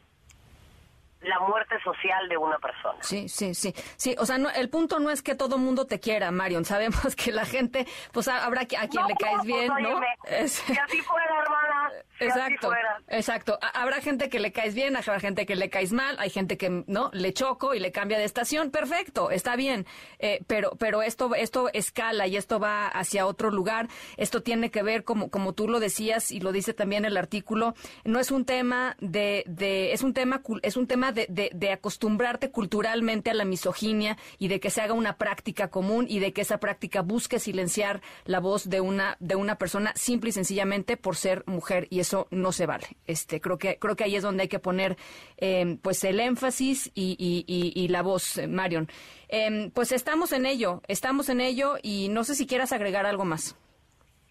la muerte social de una persona. Sí, sí, sí. Sí, o sea, el punto no es que todo mundo te quiera, Marion. Sabemos que la gente, pues habrá a quien le caes pues, bien, ¿no? Si así fuera, hermana, exacto, exacto. Habrá gente que le caes bien, habrá gente que le caes mal, hay gente que no le choco y le cambia de estación, perfecto, está bien, eh, pero pero esto esto escala y esto va hacia otro lugar. Esto tiene que ver como como tú lo decías y lo dice también el artículo, no es un tema de, de es un tema es un tema de, acostumbrarte culturalmente a la misoginia y de que se haga una práctica común y de que esa práctica busque silenciar la voz de una de una persona simple y sencillamente por ser mujer y eso no se vale. Este creo que creo que ahí es donde hay que poner eh, pues el énfasis y, la voz, eh, Marion. Eh, pues estamos en ello, estamos en ello y no sé si quieras agregar algo más.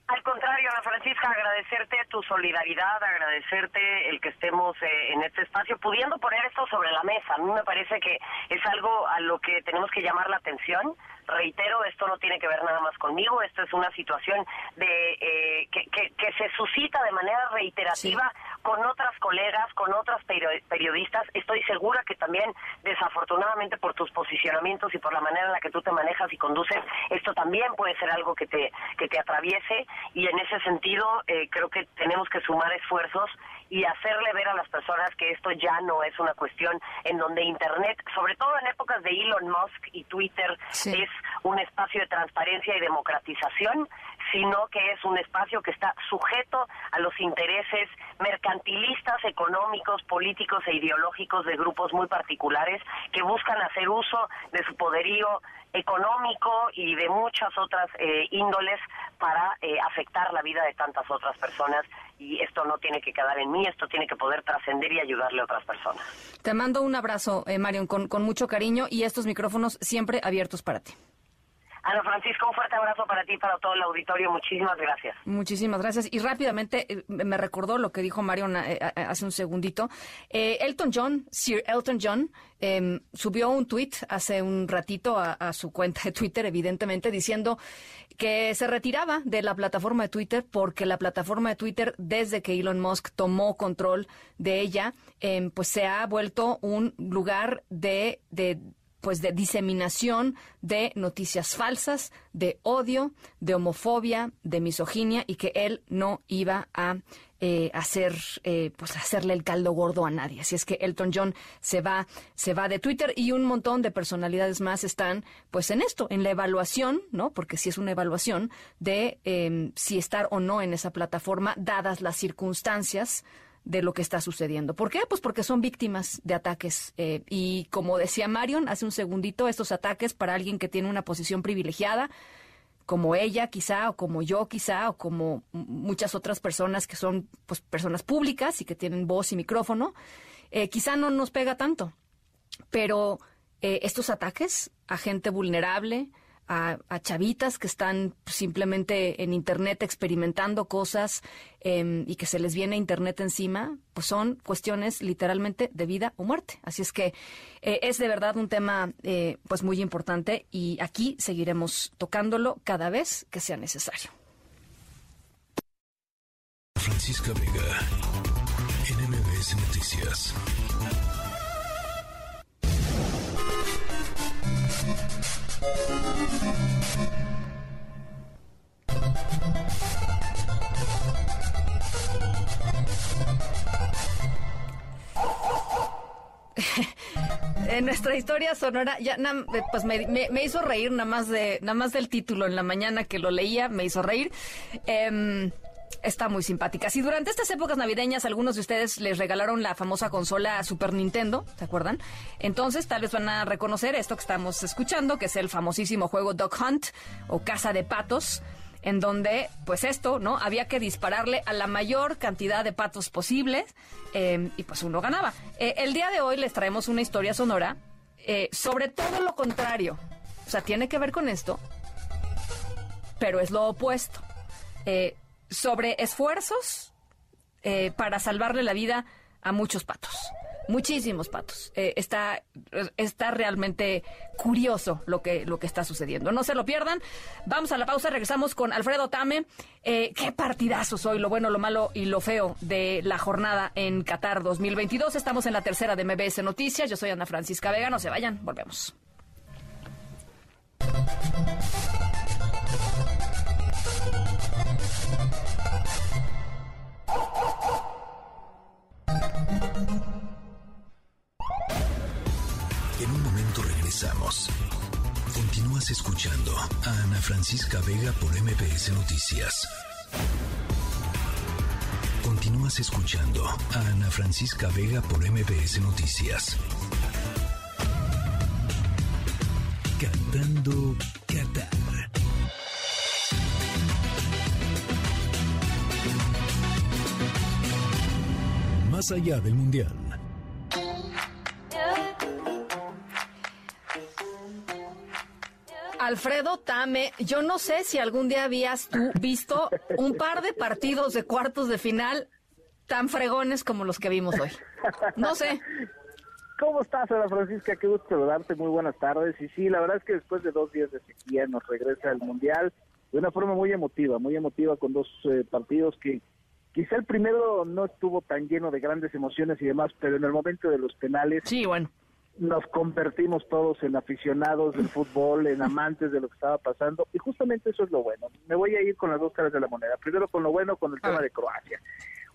Al contrario, Ana Francisca, agradecerte tu solidaridad, agradecerte el que estemos eh, en este espacio, pudiendo poner esto sobre la mesa. A mí me parece que es algo a lo que tenemos que llamar la atención reitero, esto no tiene que ver nada más conmigo, esto es una situación de eh, que, que, se suscita de manera reiterativa con otras colegas, con otras periodistas. Estoy segura que también, desafortunadamente, por tus posicionamientos y por la manera en la que tú te manejas y conduces, esto también puede ser algo que te, que te atraviese y en ese sentido eh, creo que tenemos que sumar esfuerzos y hacerle ver a las personas que esto ya no es una cuestión en donde Internet, sobre todo en épocas de Elon Musk y Twitter, es un espacio de transparencia y democratización, sino que es un espacio que está sujeto a los intereses mercantilistas, económicos, políticos e ideológicos de grupos muy particulares que buscan hacer uso de su poderío económico y de muchas otras eh, índoles para eh, afectar la vida de tantas otras personas y esto no tiene que quedar en mí, esto tiene que poder trascender y ayudarle a otras personas. Te mando un abrazo, eh, Marion, con, con mucho cariño y estos micrófonos siempre abiertos para ti. Ana Francisco, un fuerte abrazo para ti y para todo el auditorio. Muchísimas gracias. Muchísimas gracias. Y rápidamente eh, me recordó lo que dijo Marion eh, hace un segundito. Elton John, Sir Elton John, em, subió un tuit hace un ratito a, su cuenta de Twitter, evidentemente, diciendo que se retiraba de la plataforma de Twitter porque la plataforma de Twitter, desde que Elon Musk tomó control de ella, em, pues se ha vuelto un lugar de, de pues de diseminación de noticias falsas, de odio, de homofobia, de misoginia y que él no iba a eh, hacer eh, pues hacerle el caldo gordo a nadie. Así es que Elton John se va se va de Twitter y un montón de personalidades más están pues en esto, en la evaluación, ¿no? Porque si es una evaluación de em, si estar o no en esa plataforma dadas las circunstancias de lo que está sucediendo. ¿Por qué? Pues porque son víctimas de ataques. Eh, y como decía Marion hace un segundito, estos ataques para alguien que tiene una posición privilegiada, como ella quizá, o como yo quizá, o como muchas otras personas que son pues, personas públicas y que tienen voz y micrófono, eh, quizá no nos pega tanto. Pero eh, estos ataques a gente vulnerable, a, chavitas que están simplemente en Internet experimentando cosas em, y que se les viene Internet encima, pues son cuestiones literalmente de vida o muerte. Así es que eh, es de verdad un tema eh, pues muy importante y aquí seguiremos tocándolo cada vez que sea necesario. Francisca Vega, NMBS Noticias. en nuestra historia sonora ya pues me, hizo reír nada más de nada más del título en la mañana que lo leía me hizo reír. Em, está muy simpática. Si durante estas épocas navideñas algunos de ustedes les regalaron la famosa consola Super Nintendo, ¿se acuerdan? Entonces tal vez van a reconocer esto que estamos escuchando, que es el famosísimo juego Dog Hunt o Casa de Patos en donde, pues esto, ¿no? Había que dispararle a la mayor cantidad de patos posibles em, y pues uno ganaba. Eh, el día de hoy les traemos una historia sonora eh, sobre todo lo contrario. O sea, tiene que ver con esto, pero es lo opuesto. Sobre esfuerzos eh, para salvarle la vida a muchos patos. Muchísimos patos. Eh, está, está realmente curioso lo que, lo que está sucediendo. No se lo pierdan. Vamos a la pausa. Regresamos con Alfredo Tame. Eh, qué partidazos hoy, lo bueno, lo malo y lo feo de la jornada en Qatar 2022. Estamos en la tercera de MBS Noticias. Yo soy Ana Francisca Vega. No se vayan. Volvemos. En un momento regresamos. Continúas escuchando a Ana Francisca Vega por MPS Noticias. Continúas escuchando a Ana Francisca Vega por MPS Noticias. Cantando Qatar. Más allá del Mundial. Alfredo Tame, yo no sé si algún día habías tú visto un par de partidos de cuartos de final tan fregones como los que vimos hoy. No sé. ¿Cómo estás, Ana Francisca? Qué gusto saludarte. Muy buenas tardes. Y sí, la verdad es que después de dos días de sequía nos regresa el Mundial de una forma muy emotiva, muy emotiva con dos eh, partidos que quizá el primero no estuvo tan lleno de grandes emociones y demás, pero en el momento de los penales... Sí, bueno nos convertimos todos en aficionados del fútbol, en amantes de lo que estaba pasando, y justamente eso es lo bueno. Me voy a ir con las dos caras de la moneda. Primero con lo bueno, con el tema de Croacia.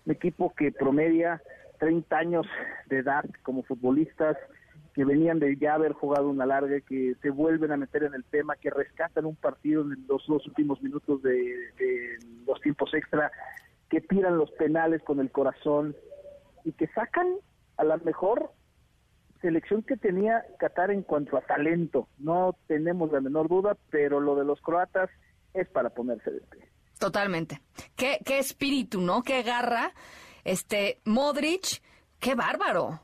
Un equipo que promedia 30 años de edad como futbolistas, que venían de ya haber jugado una larga, que se vuelven a meter en el tema, que rescatan un partido en los dos últimos minutos de, de los tiempos extra, que tiran los penales con el corazón y que sacan a la mejor selección que tenía Qatar en cuanto a talento. No tenemos la menor duda, pero lo de los croatas es para ponerse de pie. Totalmente. Qué, qué espíritu, ¿no? Qué garra. Este, Modric, qué bárbaro.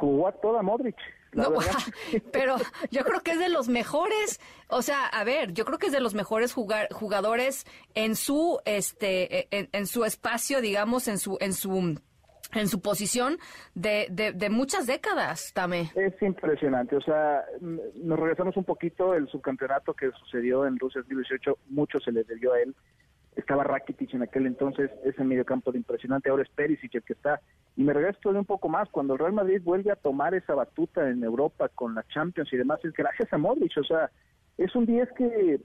Jugó a toda Modric. No, pero yo creo que es de los mejores, o sea, a ver, yo creo que es de los mejores jugar, jugadores en su este en, en su espacio, digamos, en su en su en su posición de, de, muchas décadas, también. Es impresionante, o sea, nos regresamos un poquito, el subcampeonato que sucedió en Rusia 2018, mucho se le debió a él, estaba Rakitic en aquel entonces, ese mediocampo de impresionante, ahora es Perisic el que está, y me regreso todavía un poco más, cuando el Real Madrid vuelve a tomar esa batuta en Europa con la Champions y demás, es gracias a Modric, o sea, es un 10 que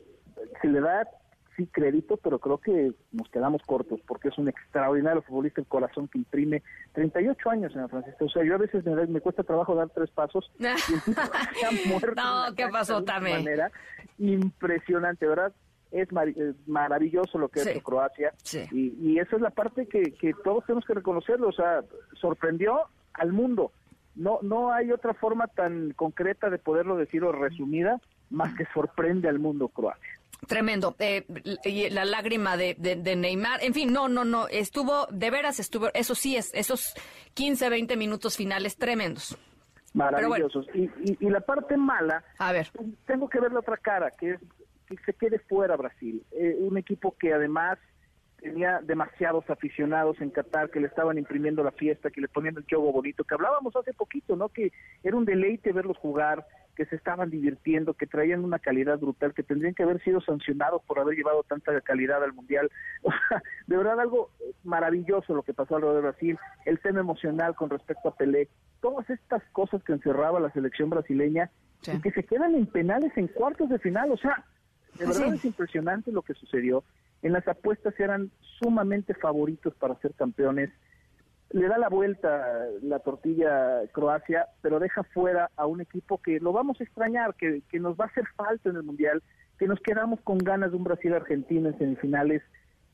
se le da sí crédito, pero creo que nos quedamos cortos porque es un extraordinario futbolista, el corazón que imprime 38 años en la Francisco. O sea, yo a veces me, me cuesta trabajo dar tres pasos y No, ¿qué pasó también? manera impresionante, ¿verdad? Es eh, maravilloso lo que es Croacia y, y, esa es la parte que, que todos tenemos que reconocerlo, o sea, sorprendió al mundo. No, no hay otra forma tan concreta de poderlo decir o resumida más que sorprende al mundo Croacia. Tremendo. Eh, y la lágrima de, de, Neymar. En fin, no, no, no. Estuvo, de veras estuvo, eso sí, es, esos 15, 20 minutos finales tremendos. Maravillosos. Y, y, la parte mala, a ver, tengo que ver la otra cara, que es que se quede fuera Brasil. Eh, un equipo que además tenía demasiados aficionados en Qatar que le estaban imprimiendo la fiesta, que le ponían el juego bonito, que hablábamos hace poquito, ¿no? Que era un deleite verlos jugar, que se estaban divirtiendo, que traían una calidad brutal, que tendrían que haber sido sancionados por haber llevado tanta calidad al Mundial. de verdad algo maravilloso lo que pasó alrededor de Brasil, el tema emocional con respecto a Pelé, todas estas cosas que encerraba la selección brasileña y que se quedan en penales en cuartos de final, o sea, de verdad es impresionante lo que sucedió. En las apuestas eran sumamente favoritos para ser campeones. Le da la vuelta la tortilla Croacia, pero deja fuera a un equipo que lo vamos a extrañar, que, que nos va a hacer falta en el Mundial, que nos quedamos con ganas de un Brasil-Argentina en semifinales,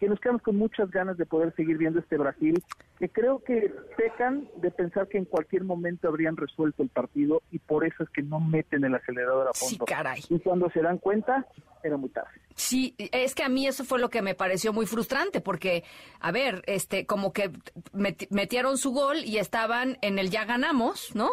que nos quedamos con muchas ganas de poder seguir viendo este Brasil, que creo que pecan de pensar que en cualquier momento habrían resuelto el partido y por eso es que no meten el acelerador a fondo. Sí, caray. Y cuando se dan cuenta, era muy tarde. Sí, es que a mí eso fue lo que me pareció muy frustrante, porque, a ver, este, como que metieron su gol y estaban en el ya ganamos, ¿no?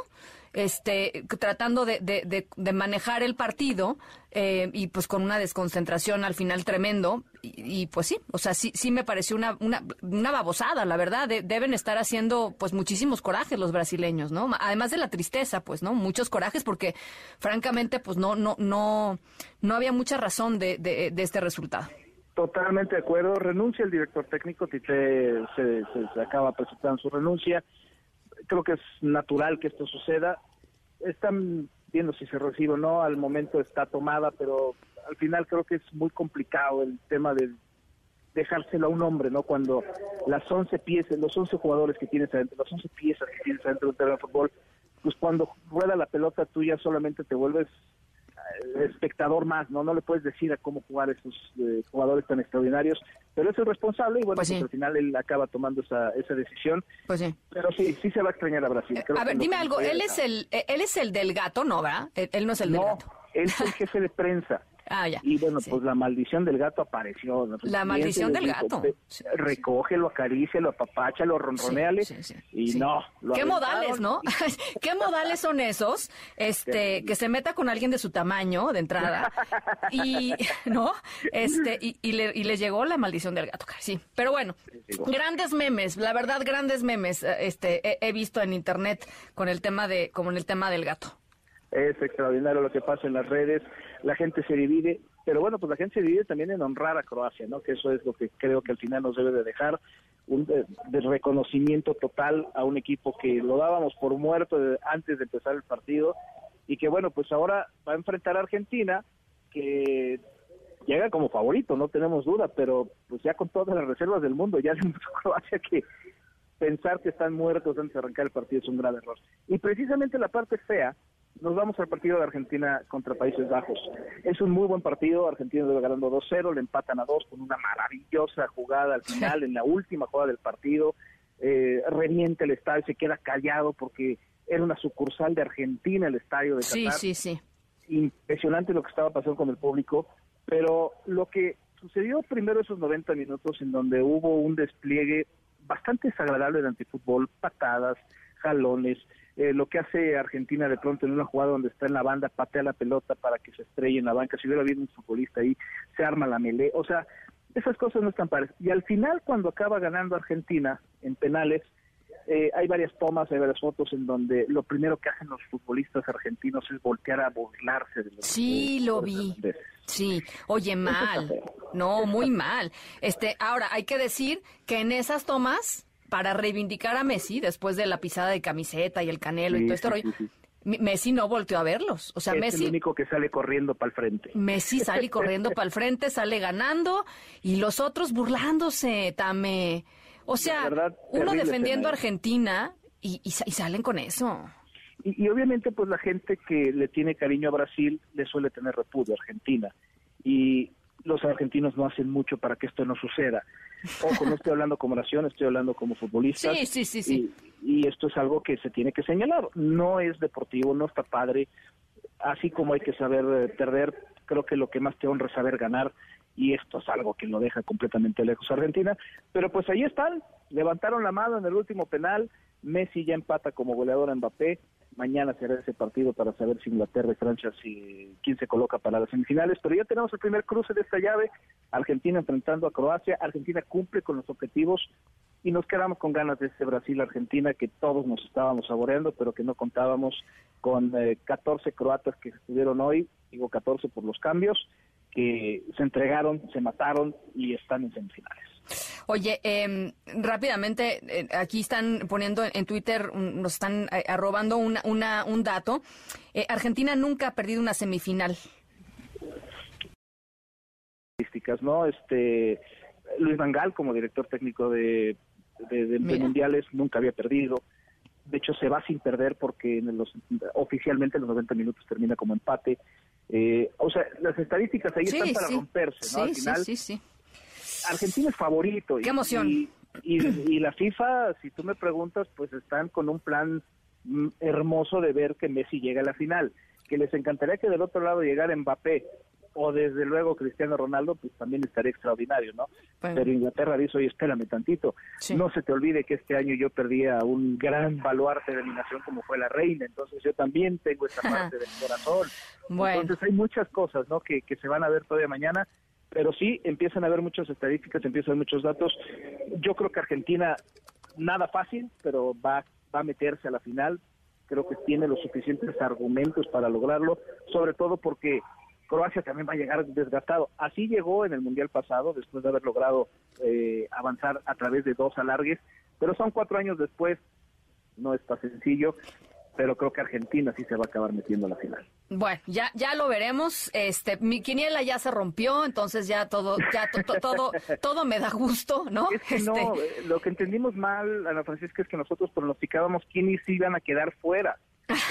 Este, tratando de, de, manejar el partido eh, y pues con una desconcentración al final tremendo. Y, pues sí, o sea, sí, sí me pareció una, una, una babosada, la verdad. deben estar haciendo pues muchísimos corajes los brasileños, ¿no? Además de la tristeza, pues, ¿no? Muchos corajes porque francamente pues no, no, no, no había mucha razón de, de, este resultado. Totalmente de acuerdo. Renuncia el director técnico, Tite se, se acaba presentando su renuncia creo que es natural que esto suceda. Están viendo si se recibe o no, al momento está tomada, pero al final creo que es muy complicado el tema de dejárselo a un hombre, ¿no? Cuando las 11 piezas, los 11 jugadores que tienes adentro, las 11 piezas que tienes adentro del terreno de fútbol, pues cuando rueda la pelota tú ya solamente te vuelves espectador más, ¿no? No le puedes decir a cómo jugar esos eh, jugadores tan extraordinarios, pero es el responsable y bueno, pues, pues al final él acaba tomando esa, esa decisión. Pues sí. Pero sí, sí se va a extrañar a Brasil. a ver, dime algo, él es el él es el del gato, ¿no, va? Él, no es el del gato. él es el jefe de prensa. Ah, ya. Y bueno, pues la maldición del gato apareció. La maldición del gato. Recógelo, acarícialo, apapáchalo, ronroneale. y no. ¿Qué modales, no? ¿Qué modales son esos? Este, que se meta con alguien de su tamaño de entrada. y, ¿no? Este, y, y, le, y le llegó la maldición del gato. Sí. Pero bueno, grandes memes, la verdad, grandes memes, este, he, he visto en internet con el tema de, como en el tema del gato. Es extraordinario lo que pasa en las redes, la gente se divide, pero bueno, pues la gente se divide también en honrar a Croacia, ¿no? Que eso es lo que creo que al final nos debe de dejar un de, reconocimiento total a un equipo que lo dábamos por muerto antes de empezar el partido y que bueno, pues ahora va a enfrentar a Argentina que llega como favorito, no tenemos duda, pero pues ya con todas las reservas del mundo, ya mucho Croacia que pensar que están muertos antes de arrancar el partido es un grave error. Y precisamente la parte fea nos vamos al partido de Argentina contra Países Bajos. Es un muy buen partido, Argentina debe ganando 2-0, le empatan a 2 con una maravillosa jugada al final, en la última jugada del partido, eh, reviente el estadio, se queda callado porque era una sucursal de Argentina el estadio de Qatar. Sí, sí, sí. Impresionante lo que estaba pasando con el público, pero lo que sucedió primero esos 90 minutos en donde hubo un despliegue bastante desagradable de antifútbol, patadas, jalones, eh, lo que hace Argentina de pronto en una jugada donde está en la banda, patea la pelota para que se estrelle en la banca, si hubiera habido un futbolista ahí, se arma la melee, o sea, esas cosas no están pares. Y al final, cuando acaba ganando Argentina en penales, eh, hay varias tomas, hay varias fotos en donde lo primero que hacen los futbolistas argentinos es voltear a burlarse de los Sí, lo vi. Sí, oye, mal. No, muy mal. Este, ahora hay que decir que en esas tomas para reivindicar a Messi después de la pisada de camiseta y el canelo y todo esto. Messi no volteó a verlos. O sea, es Messi. el único que sale corriendo para el frente. Messi sale corriendo para el frente, sale ganando y los otros burlándose, Tame. O sea, uno defendiendo a Argentina y, y, salen con eso. Y, y, obviamente, pues la gente que le tiene cariño a Brasil le suele tener repudio a Argentina. Y los argentinos no hacen mucho para que esto no suceda. Ojo, no estoy hablando como nación, estoy hablando como futbolista. Sí, sí, sí, sí. Y, esto es algo que se tiene que señalar. No es deportivo, no está padre. Así como hay que saber eh, perder, creo que lo que más te honra es saber ganar. Y esto es algo que lo deja completamente lejos a Argentina. Pero pues ahí están, levantaron la mano en el último penal. Messi ya empata como goleador a Mbappé Mañana será ese partido para saber si Inglaterra y Francia, si quién se coloca para las semifinales. Pero ya tenemos el primer cruce de esta llave. Argentina enfrentando a Croacia. Argentina cumple con los objetivos y nos quedamos con ganas de ese Brasil-Argentina que todos nos estábamos saboreando, pero que no contábamos con 14 eh, croatas que estuvieron hoy, digo 14 por los cambios, que se entregaron, se mataron y están en semifinales. Oye, eh, rápidamente, eh, aquí están poniendo en Twitter, nos están eh, arrobando una, una, un dato. Eh, Argentina nunca ha perdido una semifinal. ¿no? Este, Luis Vangal, como director técnico de, de, mundiales, nunca había perdido. De hecho, se va sin perder porque en los, oficialmente en los 90 minutos termina como empate. Eh, o sea, las estadísticas ahí están para romperse, ¿no? Al final, sí, sí, Argentina es favorito. ¡Qué emoción! Y, y, la FIFA, si tú me preguntas, pues están con un plan mm, hermoso de ver que Messi llega a la final. Que les encantaría que del otro lado llegara Mbappé o desde luego Cristiano Ronaldo, pues también estaría extraordinario, ¿no? Pero Inglaterra dice, oye, espérame tantito, no se te olvide que este año yo perdí a un gran baluarte de mi nación como fue la reina, entonces yo también tengo esa parte del corazón. Entonces hay muchas cosas, ¿no? Que, que se van a ver todavía mañana pero sí empiezan a haber muchas estadísticas, empiezan a haber muchos datos. Yo creo que Argentina, nada fácil, pero va, va a meterse a la final. Creo que tiene los suficientes argumentos para lograrlo, sobre todo porque Croacia también va a llegar desgastado. Así llegó en el Mundial pasado, después de haber logrado eh, avanzar a través de dos alargues, pero son cuatro años después, no está sencillo pero creo que Argentina sí se va a acabar metiendo a la final. Bueno, ya ya lo veremos. Este, mi quiniela ya se rompió, entonces ya todo ya todo todo me da gusto, ¿no? Es que no, este eh, lo que entendimos mal, Ana Francisca, es que nosotros pronosticábamos quiénes iban a quedar fuera.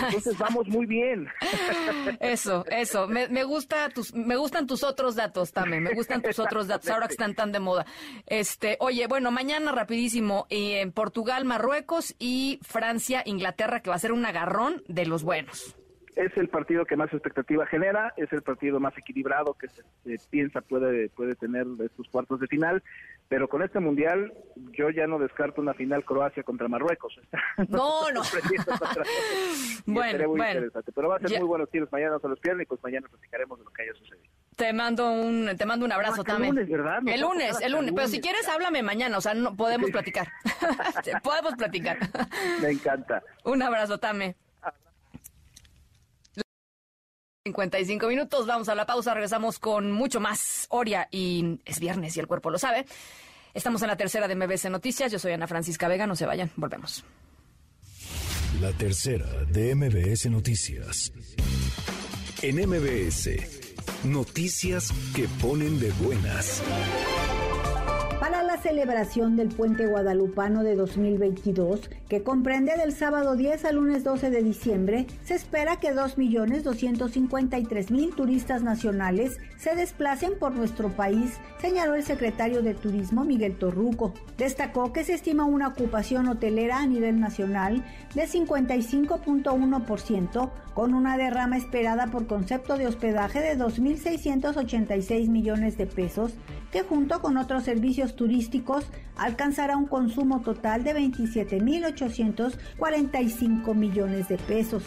Entonces vamos muy bien. Eso, eso. Me, me, gusta tus, me gustan tus otros datos, también. Me gustan tus otros datos ahora que están tan de moda. Este, oye, bueno, mañana rapidísimo en Portugal, Marruecos y Francia, Inglaterra, que va a ser un agarrón de los buenos es el partido que más expectativa genera, es el partido más equilibrado que se, piensa puede, puede tener estos cuartos de final, pero con este mundial yo ya no descarto una final Croacia contra Marruecos. No, no. bueno, bueno. Pero va a ser muy buenos tiros, mañana se los pierden y pues mañana platicaremos de lo que haya sucedido. Te mando un, te mando un abrazo también. El lunes, ¿verdad? el lunes, el lunes. Pero si quieres, háblame mañana, o sea, no, podemos platicar. podemos platicar. Me encanta. Un abrazo, Tame. 55 minutos, vamos a la pausa, regresamos con mucho más Oria y es viernes y el cuerpo lo sabe. Estamos en la tercera de MBS Noticias, yo soy Ana Francisca Vega, no se vayan, volvemos. La tercera de MBS Noticias. En MBS, noticias que ponen de buenas para la celebración del Puente Guadalupano de 2022, que comprende del sábado 10 al lunes 12 de diciembre, se espera que 2.253.000 turistas nacionales se desplacen por nuestro país, señaló el secretario de Turismo Miguel Torruco. Destacó que se estima una ocupación hotelera a nivel nacional de 55.1%, con una derrama esperada por concepto de hospedaje de 2.686 millones de pesos, que junto con otros servicios turísticos alcanzará un consumo total de 27.845 millones de pesos.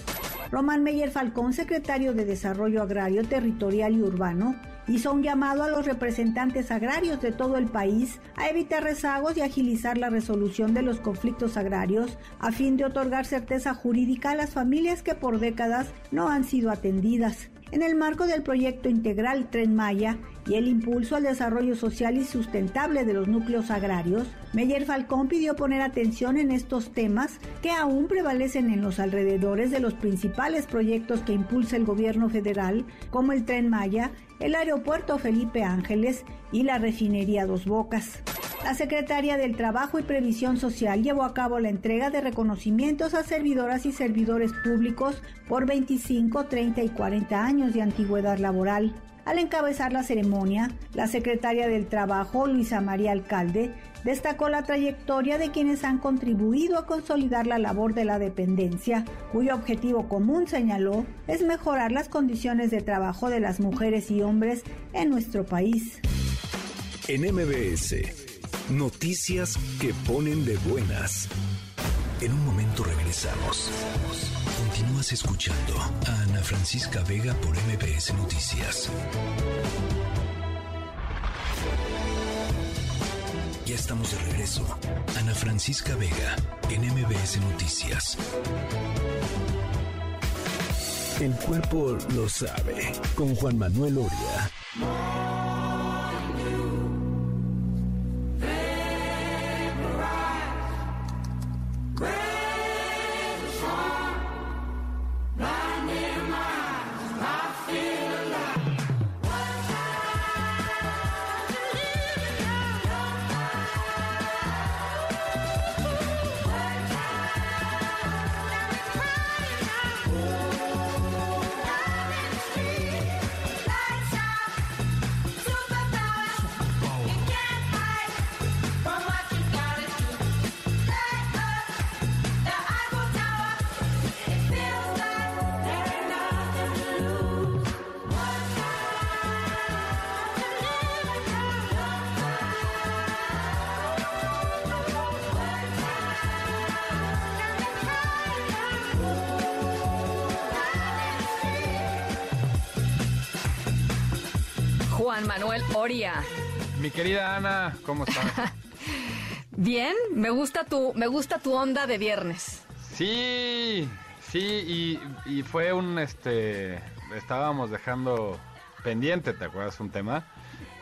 Román Meyer Falcón, secretario de Desarrollo Agrario, Territorial y Urbano, hizo un llamado a los representantes agrarios de todo el país a evitar rezagos y agilizar la resolución de los conflictos agrarios a fin de otorgar certeza jurídica a las familias que por décadas no han sido atendidas en el marco del proyecto integral Tren Maya y el impulso al desarrollo social y sustentable de los núcleos agrarios, Meyer Falcón pidió poner atención en estos temas que aún prevalecen en los alrededores de los principales proyectos que impulsa el gobierno federal, como el Tren Maya, el aeropuerto Felipe Ángeles y la refinería Dos Bocas. La secretaria del Trabajo y Previsión Social llevó a cabo la entrega de reconocimientos a servidoras y servidores públicos por 25, 30 y 40 años de antigüedad laboral. Al encabezar la ceremonia, la secretaria del Trabajo, Luisa María Alcalde, destacó la trayectoria de quienes han contribuido a consolidar la labor de la dependencia, cuyo objetivo común, señaló, es mejorar las condiciones de trabajo de las mujeres y hombres en nuestro país. En MBS Noticias que ponen de buenas. En un momento regresamos. Continúas escuchando a Ana Francisca Vega por MBS Noticias. Ya estamos de regreso. Ana Francisca Vega en MBS Noticias. El cuerpo lo sabe con Juan Manuel Oria. Querida Ana, ¿cómo estás? Bien, me gusta tu, me gusta tu onda de viernes. Sí, sí, y, fue un este estábamos dejando pendiente, ¿te acuerdas? Un tema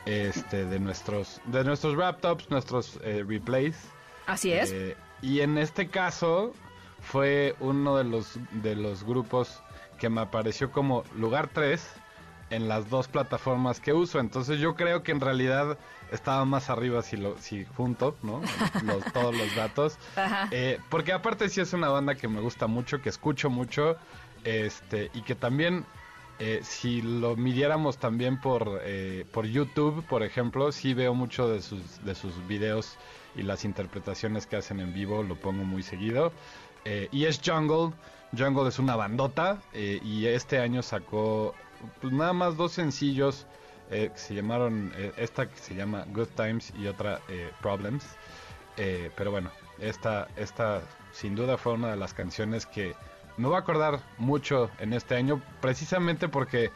este de nuestros de nuestros laptops, nuestros eh, replays. Así es. Eh, y en este caso fue uno de los de los grupos que me apareció como lugar 3 en las dos plataformas que uso. Entonces yo creo que en realidad estaba más arriba si lo si junto, ¿no? Los, todos los datos. Eh, porque aparte sí es una banda que me gusta mucho, que escucho mucho, este, y que también eh, si lo midiéramos también por, eh, por YouTube, por ejemplo, sí veo mucho de sus, de sus videos y las interpretaciones que hacen en vivo, lo pongo muy seguido. y es Jungle. Jungle es una bandota y este año sacó pues nada más dos sencillos eh, se llamaron, eh, esta que se llama Good Times y otra eh, Problems. pero bueno, esta, esta sin duda fue una de las canciones que me voy a acordar mucho en este año, precisamente porque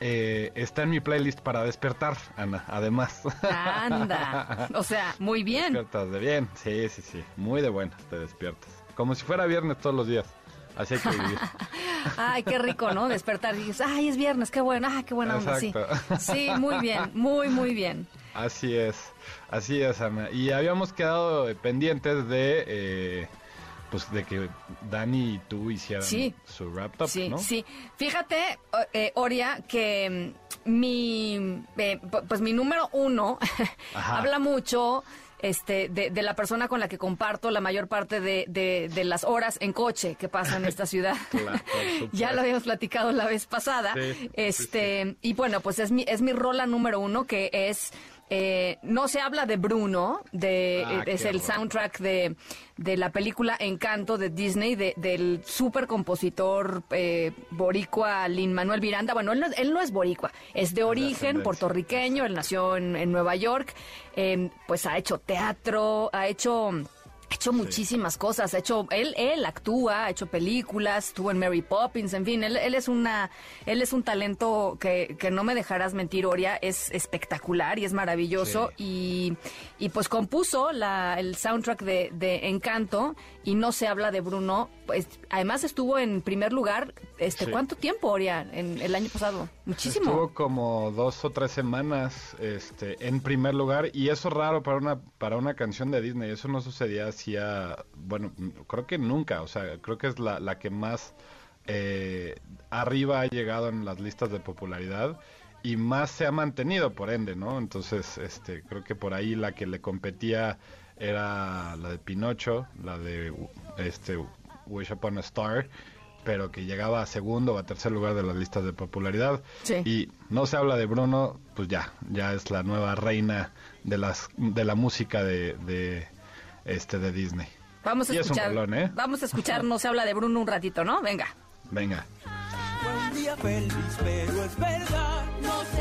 está en mi playlist para despertar, Ana, además. Anda, o sea, muy bien. Despiertas de bien, sí, sí, sí, muy de buenas te despiertas. Como si fuera viernes todos los días. Así hay que vivir. ay, qué rico, ¿no? Despertar y dices, ay, es viernes, qué bueno, ay, qué buena onda, sí. Sí, muy bien, muy, muy bien. Así es, así es, Ana. Y habíamos quedado pendientes de... Eh, pues de que Dani y tú hicieran su wrap up, sí, Sí, Fíjate, eh, Oria, que mm, mi, eh, pues mi número uno habla mucho este, de, la persona con la que comparto la mayor parte de, de, las horas en coche que pasa en esta ciudad. ya lo habíamos platicado la vez pasada. este, y bueno, pues es mi, es mi rola número uno que es eh, no se habla de Bruno, de, ah, es el soundtrack de, de, la película Encanto de Disney, de, del super compositor eh, boricua Lin Manuel Miranda. Bueno, él no, él no, es boricua, es de origen puertorriqueño, él nació en, en Nueva York, eh, pues ha hecho teatro, ha hecho ha hecho muchísimas cosas, ha hecho, él, él actúa, ha hecho películas, estuvo en Mary Poppins, en fin, él, él es una, él es un talento que, que no me dejarás mentir, Oria, es espectacular y es maravilloso y, y pues compuso la, el soundtrack de, de Encanto y no se habla de Bruno, pues además estuvo en primer lugar, este, ¿cuánto tiempo, Oria, en el año pasado? Muchísimo. Estuvo como dos o tres semanas, este, en primer lugar y eso es raro para una, para una canción de Disney, eso no sucedía bueno, creo que nunca, o sea, creo que es la, la que más eh, arriba ha llegado en las listas de popularidad y más se ha mantenido, por ende, ¿no? Entonces, este, creo que por ahí la que le competía era la de Pinocho, la de este Wish Upon a Star, pero que llegaba a segundo o a tercer lugar de las listas de popularidad. Y no se habla de Bruno, pues ya, ya es la nueva reina de las de la música de, este de Disney. Vamos a escuchar. ¿eh? Vamos a escuchar, no se habla de Bruno un ratito, ¿no? Venga. Venga. Buen día feliz, pero es verdad, no se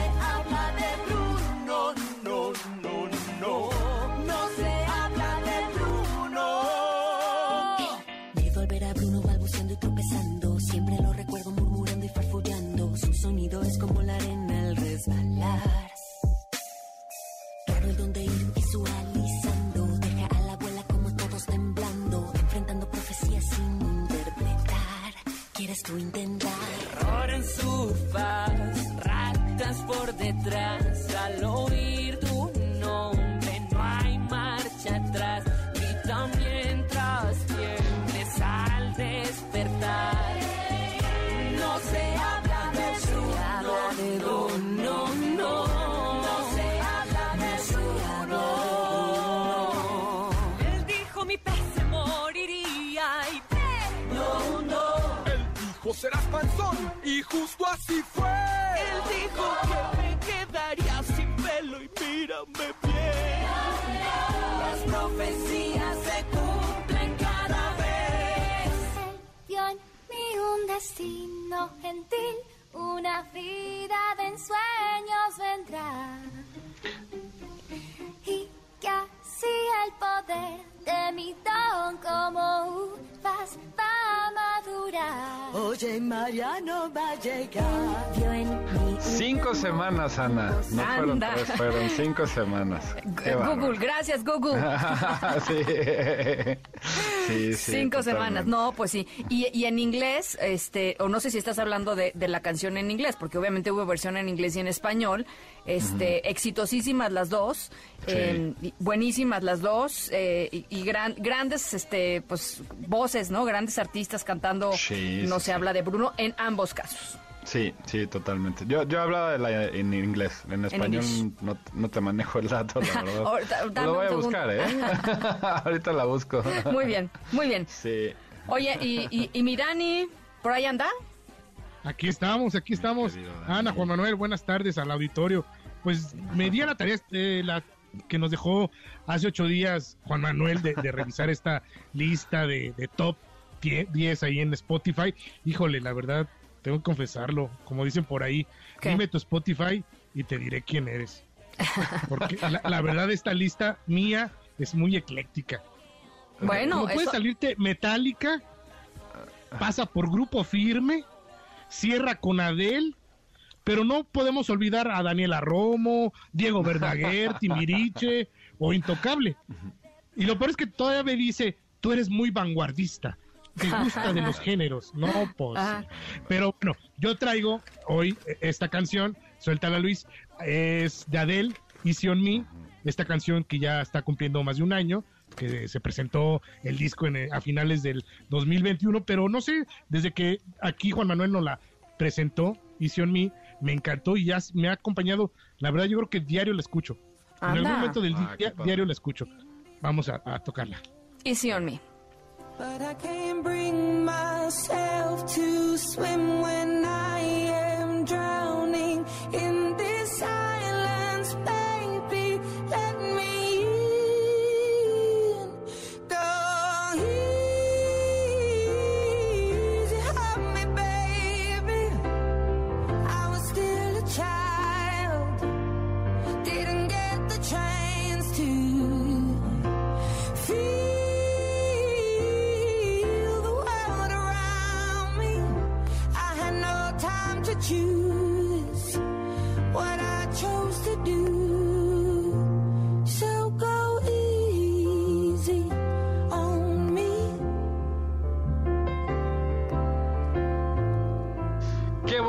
tú intentar. Terror en su faz, ratas por detrás, al oír justo así fue. Él dijo que me quedaría sin pelo y mírame bien. Las profecías se cumplen cada vez. Él dio en mí un destino gentil, una vida de ensueños vendrá. Y que así el poder de mi don como uvas va a madurar. Oye, Mariano va a llegar. Cinco semanas, Ana. No fueron tres, fueron cinco semanas. Google, gracias, Google. sí. Cinco semanas. No, pues sí. Y, y, en inglés, este, o no sé si estás hablando de, de la canción en inglés, porque obviamente hubo versión en inglés y en español. Este, exitosísimas las dos, em, buenísimas las dos, eh, y, gran, grandes, este, pues, voces, ¿no? Grandes artistas cantando No se habla de Bruno en ambos casos. Sí, sí, totalmente. Yo, yo hablaba de la, en inglés. En español no, no, te manejo el dato, la verdad. Lo voy a buscar, ¿eh? Ahorita la busco. muy bien, muy bien. Sí. Oye, ¿y, y, y mi Dani por ahí anda? Aquí estamos, aquí estamos. Ana, Juan Manuel, buenas tardes al auditorio. Pues me di a la tarea eh, la que nos dejó hace ocho días Juan Manuel de, revisar esta lista de, de top 10 ahí en Spotify. Híjole, la verdad, tengo que confesarlo, como dicen por ahí, dime tu Spotify y te diré quién eres. Porque la, verdad esta lista mía es muy ecléctica. Bueno, no puede salirte metálica, pasa por grupo firme, cierra con Adel, pero no podemos olvidar a Daniela Romo, Diego Verdaguer, Timiriche o Intocable. Y lo peor es que todavía me dice, tú eres muy vanguardista te gusta de los géneros, no pues. Pero bueno, yo traigo hoy esta canción, Suéltala Luis, es de Adele, Easy on Me, esta canción que ya está cumpliendo más de un año, que se presentó el disco en, a finales del 2021, pero no sé, desde que aquí Juan Manuel nos la presentó, Easy on Me, me encantó y ya me ha acompañado, la verdad yo creo que diario la escucho. En algún momento del ah, día, diario la escucho. Vamos a, a tocarla. Easy on Me. But I can't bring myself to swim when I am drowning you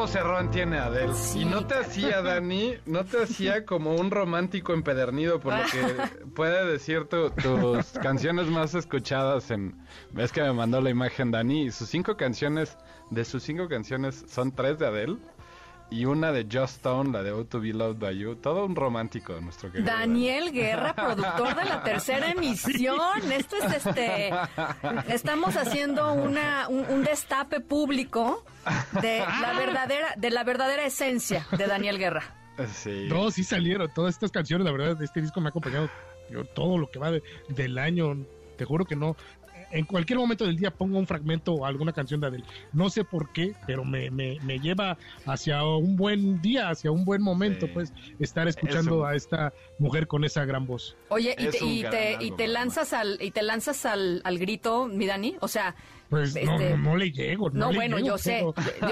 Qué vocerrón tiene Adele. y no te hacía, Dani, no te hacía como un romántico empedernido, por lo que puede decir tu, tus canciones más escuchadas en... Ves que me mandó la imagen Dani y sus cinco canciones de sus cinco canciones son tres de Adele y una de Just Stone, la de Oh to Be Loved by You. Todo un romántico, nuestro querido. Daniel Guerra, productor de la tercera emisión. Esto es este. Estamos haciendo una, un, destape público de la verdadera, de la verdadera esencia de Daniel Guerra. Sí. No, sí salieron. Todas estas canciones, la verdad, de este disco me ha acompañado todo lo que va del año. Te juro que no, en cualquier momento del día pongo un fragmento o alguna canción de Adele. No sé por qué, pero me, me, me lleva hacia un buen día, hacia un buen momento, pues, estar escuchando a esta mujer con esa gran voz. Oye, y te, y te, y te, lanzas al, y te lanzas al, al grito, mi Dani, o sea, pues no, este, no, le llego. No, bueno, yo sé.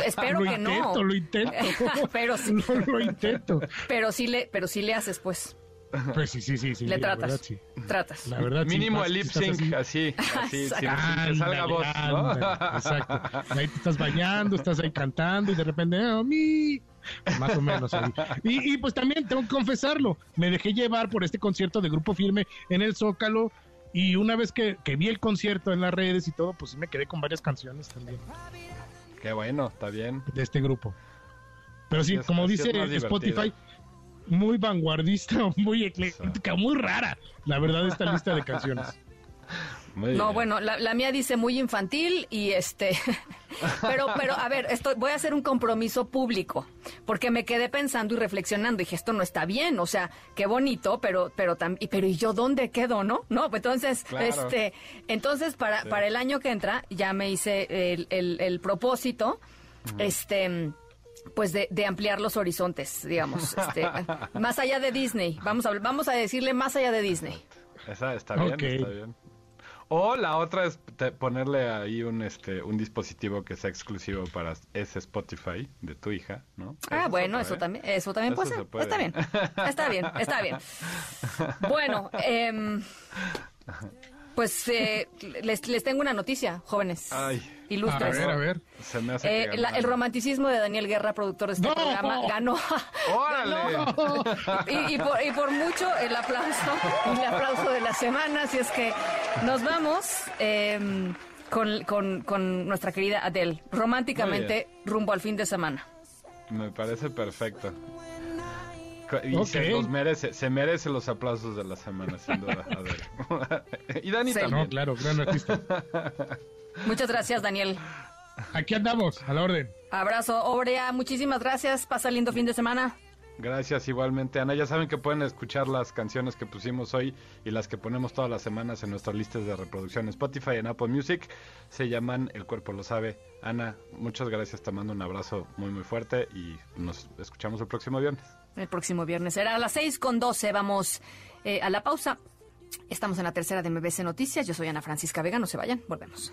espero que no. Lo intento, pero sí. lo intento. Pero sí le, pero sí le haces, pues. Pues sí, sí, sí. sí Le tratas. sí. Tratas. La verdad, Mínimo el lip sync, así, así, sin, que salga voz, ¿no? Exacto. Ahí te estás bañando, estás ahí cantando y de repente, oh, mi. Más o menos ahí. Y, y pues también tengo que confesarlo, me dejé llevar por este concierto de Grupo Firme en el Zócalo y una vez que, que vi el concierto en las redes y todo, pues sí me quedé con varias canciones también. Qué bueno, está bien. De este grupo. Pero sí, como dice Spotify, muy vanguardista, muy ecléctica, muy rara, la verdad, esta lista de canciones. no, bueno, la, mía dice muy infantil y este, pero, pero a ver, esto, voy a hacer un compromiso público porque me quedé pensando y reflexionando y dije esto no está bien, o sea, qué bonito, pero, pero también, pero y yo dónde quedo, no, no, pues entonces, este, entonces para para el año que entra ya me hice el, el, propósito, este pues de, ampliar los horizontes, digamos, este, más allá de Disney. Vamos a, vamos a decirle más allá de Disney. Esa está bien, está bien. O la otra es ponerle ahí un este un dispositivo que sea exclusivo para ese Spotify de tu hija, ¿no? Ah, bueno, eso también, eso también puede ser. Está bien, está bien, está bien. Bueno, eh, pues eh, les, les, tengo una noticia, jóvenes. Ay. Ilustres. A ver, a ver. Se me hace eh, el romanticismo de Daniel Guerra, productor de este programa, ganó. ¡Órale! Y, por, y, por, mucho el aplauso, el aplauso de la semana. Así es que nos vamos em, con, con, con, nuestra querida Adele, románticamente rumbo al fin de semana. Me parece perfecto. Y se los merece, se merece los aplausos de la semana, sin duda. A ver. y Dani Sí. también. No, claro, gran artista. Muchas gracias, Daniel. Aquí andamos, a la orden. Abrazo, Obrea. Muchísimas gracias. Pasa lindo fin de semana. Gracias igualmente, Ana. Ya saben que pueden escuchar las canciones que pusimos hoy y las que ponemos todas las semanas en nuestras listas de reproducción en Spotify y en Apple Music. Se llaman El Cuerpo Lo Sabe. Ana, muchas gracias. Te mando un abrazo muy, muy fuerte y nos escuchamos el próximo viernes. El próximo viernes será a las 6 con 12. Vamos eh, a la pausa. Estamos en la tercera de MBC Noticias. Yo soy Ana Francisca Vega. No se vayan. Volvemos.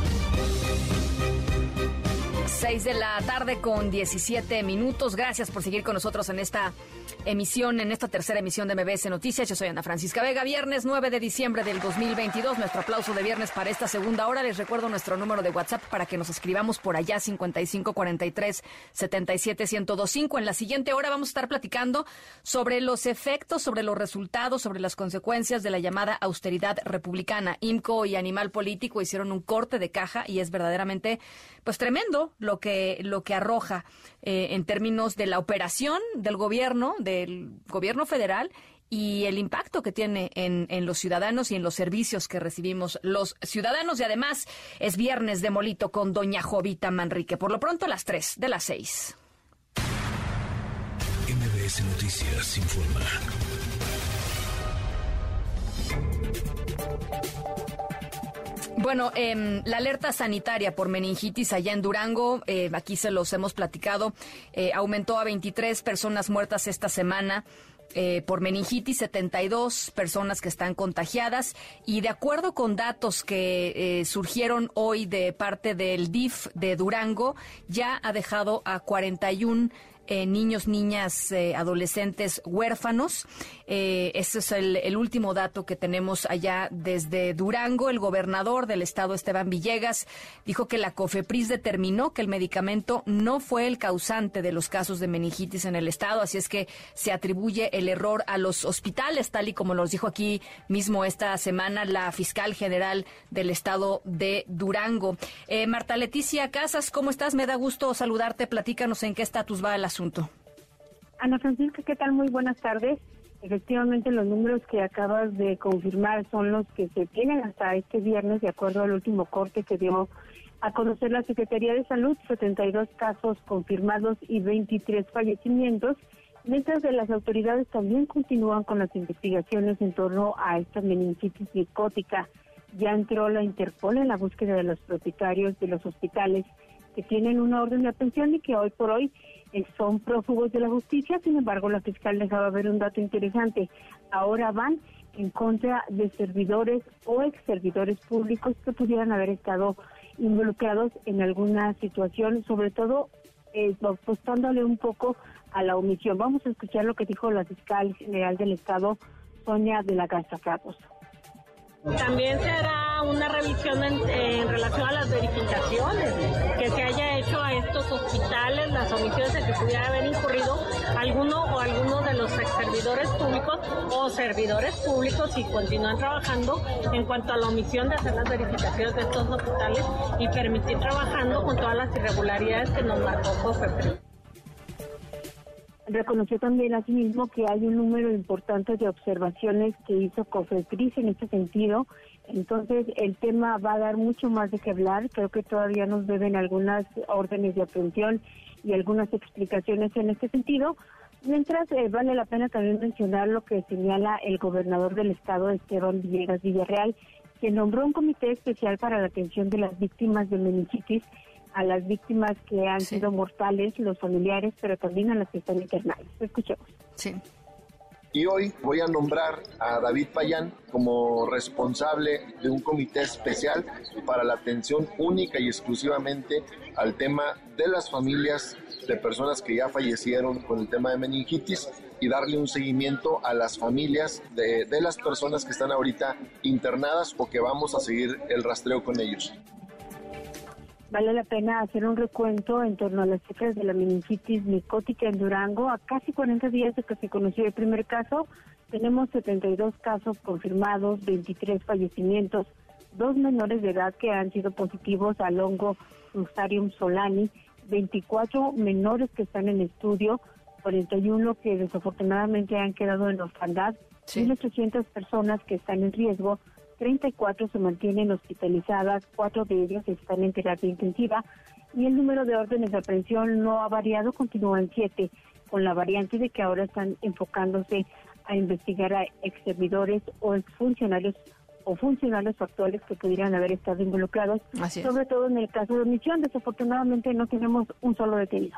6 de la tarde con 17 minutos. Gracias por seguir con nosotros en esta emisión, en esta tercera emisión de MBS Noticias. Yo soy Ana Francisca Vega. Viernes 9 de diciembre del 2022. Nuestro aplauso de viernes para esta segunda hora. Les recuerdo nuestro número de WhatsApp para que nos escribamos por allá 5543 77125. En la siguiente hora vamos a estar platicando sobre los efectos, sobre los resultados, sobre las consecuencias de la llamada austeridad republicana. IMCO y Animal Político hicieron un corte de caja y es verdaderamente pues tremendo lo que lo que arroja eh, en términos de la operación del gobierno, del gobierno federal y el impacto que tiene en, en los ciudadanos y en los servicios que recibimos los ciudadanos. Y además es viernes de molito con doña Jovita Manrique. Por lo pronto a las 3 de las 6. MBS Noticias informa. Bueno, em, la alerta sanitaria por meningitis allá en Durango, eh, aquí se los hemos platicado, eh, aumentó a 23 personas muertas esta semana. eh, por meningitis, 72 personas que están contagiadas y de acuerdo con datos que eh, surgieron hoy de parte del DIF de Durango, ya ha dejado a 41 eh, niños, niñas, eh, adolescentes huérfanos. Eh, ese es el, último dato que tenemos allá desde Durango. El gobernador del estado, Esteban Villegas, dijo que la COFEPRIS determinó que el medicamento no fue el causante de los casos de meningitis en el estado, así es que se atribuye el error a los hospitales, tal y como nos dijo aquí mismo esta semana la fiscal general del estado de Durango. Marta Leticia Casas, ¿cómo estás? Me da gusto saludarte. Platícanos en qué estatus va el asunto. Ana Francisca, ¿qué tal? Muy buenas tardes. Efectivamente, los números que acabas de confirmar son los que se tienen hasta este viernes, de acuerdo al último corte que dio a conocer la Secretaría de Salud, 72 casos confirmados y 23 fallecimientos, mientras que las autoridades también continúan con las investigaciones en torno a esta meningitis psicótica. Ya entró la Interpol en la búsqueda de los propietarios de los hospitales que tienen una orden de aprehensión y que hoy por hoy son prófugos de la justicia. Sin embargo, la fiscal dejaba ver un dato interesante. Ahora van en contra de servidores o ex servidores públicos que pudieran haber estado involucrados en alguna situación, sobre todo eh, apostándole un poco a la omisión. Vamos a escuchar lo que dijo la fiscal general del Estado, Sonia de la Garza Capos. También se hará una revisión en, relación a las verificaciones que se haya hecho a estos hospitales, las omisiones en que pudiera haber incurrido alguno o alguno de los ex servidores públicos o servidores públicos y continúan trabajando en cuanto a la omisión de hacer las verificaciones de estos hospitales y permitir trabajando con todas las irregularidades que nos marcó COFEPRIS. Reconoció también asimismo que hay un número importante de observaciones que hizo COFEPRIS en este sentido. Entonces, el tema va a dar mucho más de qué hablar. Creo que todavía nos deben algunas órdenes de aprehensión y algunas explicaciones en este sentido. Mientras, eh, vale la pena también mencionar lo que señala el gobernador del estado, Esteban Villegas Villarreal, que nombró un comité especial para la atención de las víctimas de meningitis a las víctimas que han sido mortales, los familiares, pero también a las que están internadas. Escuchemos. Sí. Y hoy voy a nombrar a David Payán como responsable de un comité especial para la atención única y exclusivamente al tema de las familias de personas que ya fallecieron con el tema de meningitis y darle un seguimiento a las familias de, de las personas que están ahorita internadas o que vamos a seguir el rastreo con ellos vale la pena hacer un recuento en torno a las cifras de la meningitis micótica en Durango. A casi 40 días de que se conoció el primer caso, tenemos 72 casos confirmados, 23 fallecimientos, dos menores de edad que han sido positivos al hongo Fusarium solani, 24 menores que están en estudio, 41 que desafortunadamente han quedado en orfandad, 1.800 personas que están en riesgo 34 se mantienen hospitalizadas, cuatro de ellas están en terapia intensiva y el número de órdenes de aprehensión no ha variado, continúa en siete, con la variante de que ahora están enfocándose a investigar a ex servidores o exfuncionarios o funcionarios actuales que pudieran haber estado involucrados, sobre todo en el caso de omisión. Desafortunadamente no tenemos un solo detenido.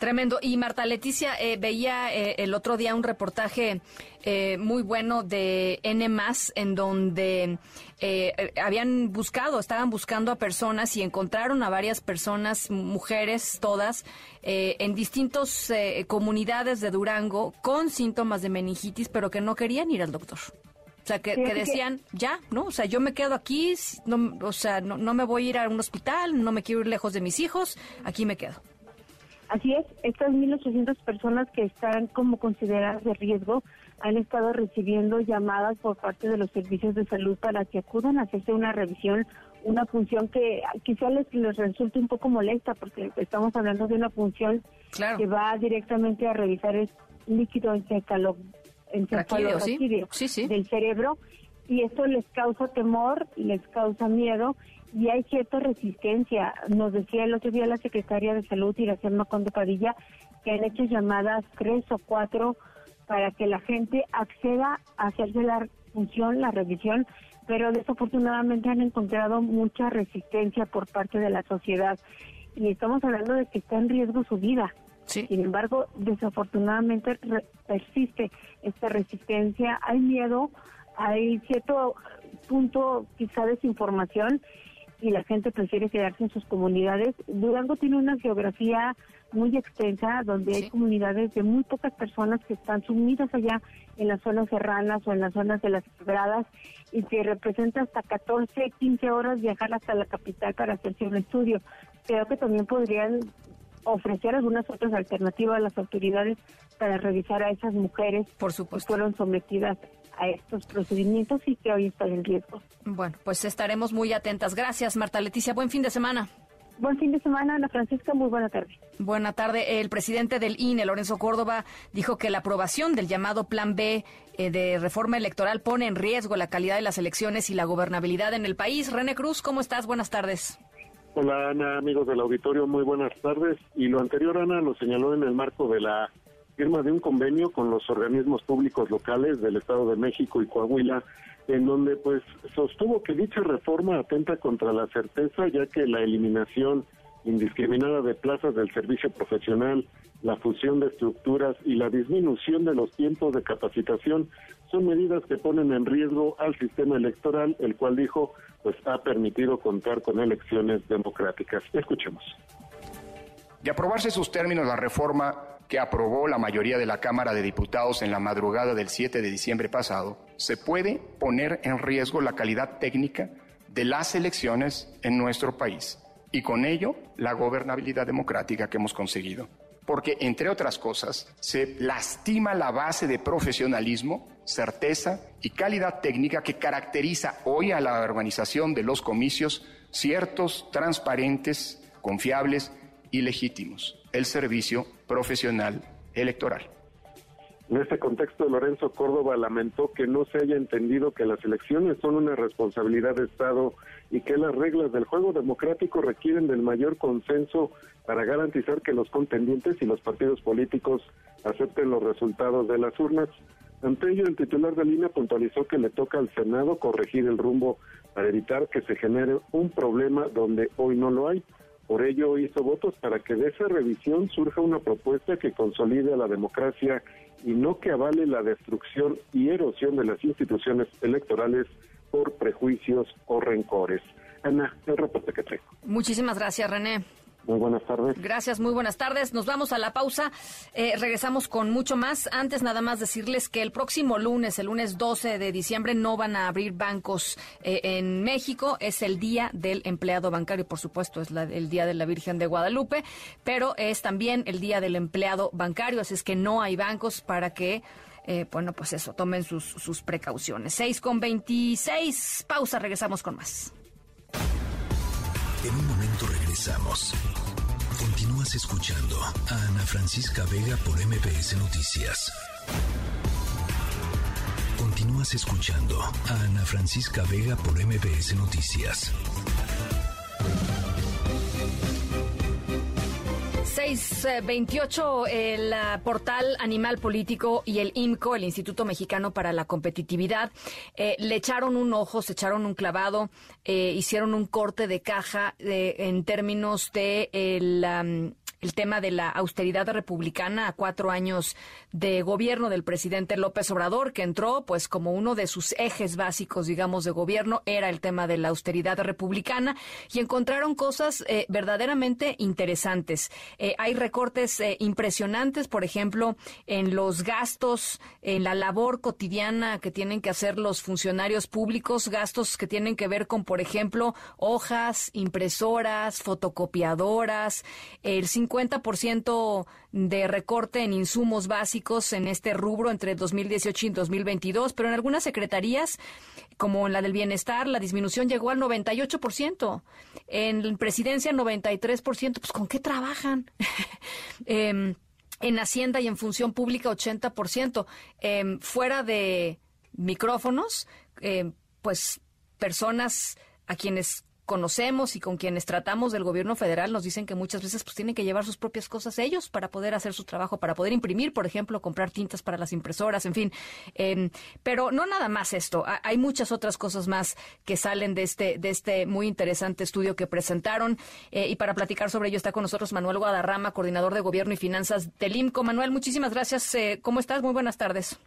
Tremendo. Y Marta Leticia, eh, veía eh, el otro día un reportaje eh, muy bueno de N, en donde habían buscado, estaban buscando a personas y encontraron a varias personas, mujeres todas, en distintas comunidades de Durango con síntomas de meningitis, pero que no querían ir al doctor. O sea, que, decían, ya, ¿no? O sea, yo me quedo aquí, no, o sea, no, no me voy a ir a un hospital, no me quiero ir lejos de mis hijos, aquí me quedo. Así es, estas 1.800 personas que están como consideradas de riesgo han estado recibiendo llamadas por parte de los servicios de salud para que acudan a hacerse una revisión, una función que quizá les, les resulte un poco molesta porque estamos hablando de una función que va directamente a revisar el líquido encefalo, ¿sí? del cerebro y esto les causa temor, les causa miedo y hay cierta resistencia. Nos decía el otro día la secretaria de Salud, Iracema Conde Padilla, que han hecho llamadas tres o cuatro para que la gente acceda a hacerse la función, la revisión, pero desafortunadamente han encontrado mucha resistencia por parte de la sociedad. Y estamos hablando de que está en riesgo su vida. Sin embargo, desafortunadamente persiste esta resistencia, hay miedo, hay cierto punto quizá desinformación y la gente prefiere quedarse en sus comunidades. Durango tiene una geografía muy extensa donde hay comunidades de muy pocas personas que están sumidas allá en las zonas serranas o en las zonas de las quebradas y que representa hasta 14, 15 horas viajar hasta la capital para hacerse un estudio. Creo que también podrían ofrecer algunas otras alternativas a las autoridades para revisar a esas mujeres Por supuesto. que fueron sometidas a estos procedimientos y que hoy están en riesgo. Bueno, pues estaremos muy atentas. Gracias, Marta Leticia. Buen fin de semana. Buen fin de semana, Ana Francisca. Muy buena tarde. Buena tarde. El presidente del INE, Lorenzo Córdoba, dijo que la aprobación del llamado Plan B eh, de reforma electoral pone en riesgo la calidad de las elecciones y la gobernabilidad en el país. René Cruz, ¿cómo estás? Buenas tardes. Hola Ana, amigos del auditorio, muy buenas tardes. Y lo anterior, Ana, lo señaló en el marco de la firma de un convenio con los organismos públicos locales del Estado de México y Coahuila, en donde pues sostuvo que dicha reforma atenta contra la certeza, ya que la eliminación indiscriminada de plazas del servicio profesional, la fusión de estructuras y la disminución de los tiempos de capacitación son medidas que ponen en riesgo al sistema electoral, el cual dijo pues ha permitido contar con elecciones democráticas. Escuchemos. De aprobarse sus términos la reforma que aprobó la mayoría de la Cámara de Diputados en la madrugada del 7 de diciembre pasado, se puede poner en riesgo la calidad técnica de las elecciones en nuestro país y con ello la gobernabilidad democrática que hemos conseguido. Porque, entre otras cosas, se lastima la base de profesionalismo, certeza y calidad técnica que caracteriza hoy a la organización de los comicios ciertos, transparentes, confiables y legítimos el servicio profesional electoral. En este contexto, Lorenzo Córdoba lamentó que no se haya entendido que las elecciones son una responsabilidad de Estado y que las reglas del juego democrático requieren del mayor consenso para garantizar que los contendientes y los partidos políticos acepten los resultados de las urnas. Ante ello, el titular de línea puntualizó que le toca al Senado corregir el rumbo para evitar que se genere un problema donde hoy no lo hay Por ello hizo votos para que de esa revisión surja una propuesta que consolide a la democracia y no que avale la destrucción y erosión de las instituciones electorales por prejuicios o rencores. Ana, el reporte que traigo. Muchísimas gracias, René. Muy buenas tardes. Gracias, muy buenas tardes. Nos vamos a la pausa. Eh, regresamos con mucho más. Antes nada más decirles que el próximo lunes, el lunes 12 de diciembre, no van a abrir bancos eh, en México. Es el Día del Empleado Bancario, por supuesto, es la- el Día de la Virgen de Guadalupe, pero es también el Día del Empleado Bancario, así es que no hay bancos para que... eh, bueno, pues eso, tomen sus, sus precauciones. 6 con 26. Pausa, regresamos con más. En un momento Continúas escuchando a Ana Francisca Vega por MBS Noticias. Continúas escuchando a Ana Francisca Vega por MBS Noticias. 628, el ah, portal Animal Político y el IMCO, el Instituto Mexicano para la Competitividad, eh, le echaron un ojo, se echaron un clavado, eh, hicieron un corte de caja eh, en términos de el, el tema de la austeridad republicana a cuatro años de gobierno del presidente López Obrador, que entró pues como uno de sus ejes básicos, digamos, de gobierno, era el tema de la austeridad republicana y encontraron cosas eh, verdaderamente interesantes. Eh, hay recortes eh, impresionantes, por ejemplo, en los gastos, en la labor cotidiana que tienen que hacer los funcionarios públicos, gastos que tienen que ver con, por ejemplo, hojas, impresoras, fotocopiadoras, el 50% de recorte en insumos básicos en este rubro entre 2018 y 2022, pero en algunas secretarías, como en la del bienestar, la disminución llegó al 98%, en presidencia 93%, pues ¿con qué trabajan? Em, en Hacienda y en Función Pública 80%. Em, fuera de micrófonos, em, pues personas a quienes conocemos y con quienes tratamos del gobierno federal nos dicen que muchas veces pues tienen que llevar sus propias cosas ellos para poder hacer su trabajo, para poder imprimir, por ejemplo, comprar tintas para las impresoras, en fin. Em, pero no nada más esto, ha- hay muchas otras cosas más que salen de este, de este muy interesante estudio que presentaron eh, y para platicar sobre ello está con nosotros Manuel Guadarrama, coordinador de gobierno y finanzas del IMCO. Manuel, muchísimas gracias. Eh, ¿Cómo estás? Muy buenas tardes.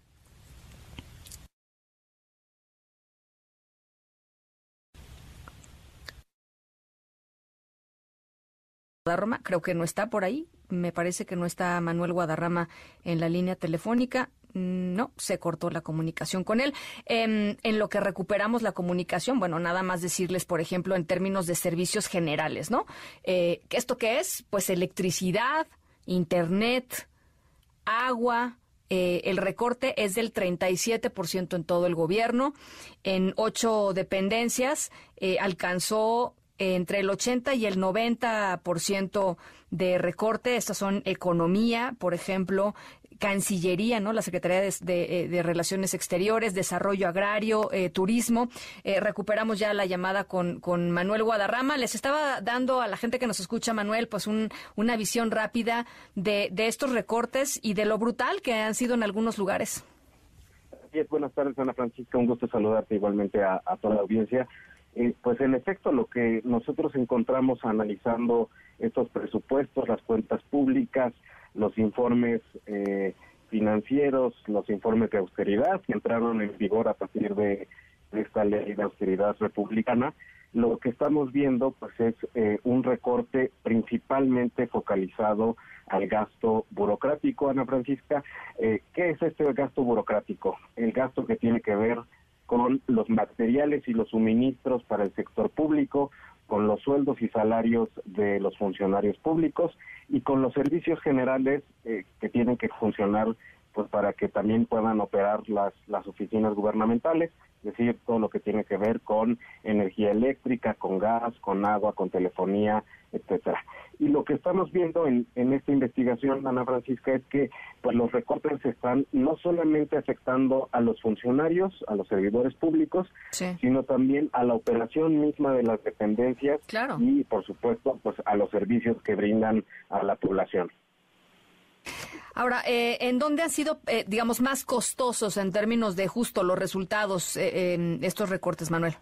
Guadarrama, creo que no está por ahí. Me parece que no está Manuel Guadarrama en la línea telefónica. No, se cortó la comunicación con él. Em, en lo que recuperamos la comunicación, bueno, nada más decirles, por ejemplo, en términos de servicios generales, ¿no? Eh, ¿Esto qué es? Pues electricidad, internet, agua. eh, el recorte es del 37% en todo el gobierno. En ocho dependencias eh, alcanzó entre el 80 y el 90% de recorte. Estas son economía, por ejemplo, Cancillería, ¿no? La Secretaría de, eh, Relaciones Exteriores, Desarrollo Agrario, eh, Turismo. Eh, recuperamos ya la llamada con, con Manuel Guadarrama. Les estaba dando a la gente que nos escucha, Manuel, pues un, una visión rápida de, de estos recortes y de lo brutal que han sido en algunos lugares. Buenas tardes, Ana Francisca. Un gusto saludarte igualmente a toda la audiencia. Eh, pues en efecto, lo que nosotros encontramos analizando estos presupuestos, las cuentas públicas, los informes eh, financieros, los informes de austeridad que entraron en vigor a partir de, esta ley de austeridad republicana, lo que estamos viendo pues es eh, un recorte principalmente focalizado al gasto burocrático, Ana Francisca. Eh, ¿Qué es este gasto burocrático? El gasto que tiene que ver con los materiales y los suministros para el sector público, con los sueldos y salarios de los funcionarios públicos y con los servicios generales eh, que tienen que funcionar pues para que también puedan operar las, las oficinas gubernamentales, es decir, todo lo que tiene que ver con energía eléctrica, con gas, con agua, con telefonía, etcétera. Y lo que estamos viendo en, en esta investigación, Ana Francisca, es que pues los recortes están no solamente afectando a los funcionarios, a los servidores públicos, sino también a la operación misma de las dependencias y, por supuesto, pues a los servicios que brindan a la población. Ahora, eh, ¿en dónde han sido, eh, digamos, más costosos en términos de justo los resultados eh, en estos recortes, Manuel?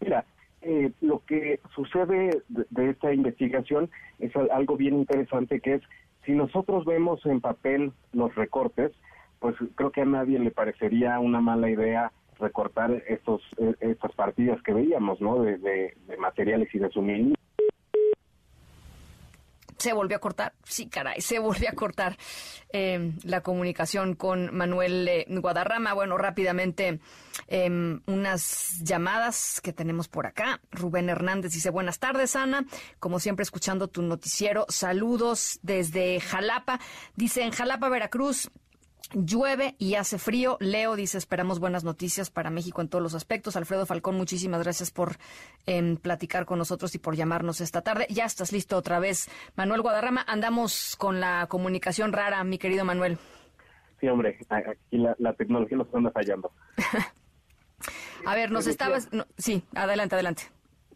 Mira, eh, lo que sucede de, de esta investigación es al- algo bien interesante que es si nosotros vemos en papel los recortes, pues creo que a nadie le parecería una mala idea recortar estos eh, estas partidas que veíamos, ¿no? De, de- de materiales y de suministros. Se volvió a cortar, sí, caray, se volvió a cortar eh, la comunicación con Manuel eh, Guadarrama. Bueno, rápidamente, eh, unas llamadas que tenemos por acá. Rubén Hernández dice, buenas tardes, Ana. Como siempre, escuchando tu noticiero. Saludos desde Jalapa. Dice, en Jalapa, Veracruz, Llueve y hace frío. Leo dice, esperamos buenas noticias para México en todos los aspectos. Alfredo Falcón, muchísimas gracias por em, platicar con nosotros y por llamarnos esta tarde. Ya estás listo otra vez. Manuel Guadarrama, andamos con la comunicación rara, mi querido Manuel. Sí, hombre, aquí la, la tecnología nos anda fallando. A ver, nos estabas... no, sí, adelante, adelante.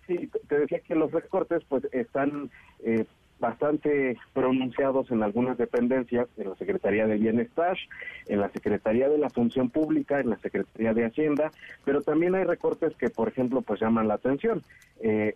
Sí, te- te decía que los recortes pues están eh, bastante pronunciados en algunas dependencias, en la Secretaría de Bienestar, en la Secretaría de la Función Pública, en la Secretaría de Hacienda, pero también hay recortes que, por ejemplo, pues llaman la atención. Eh,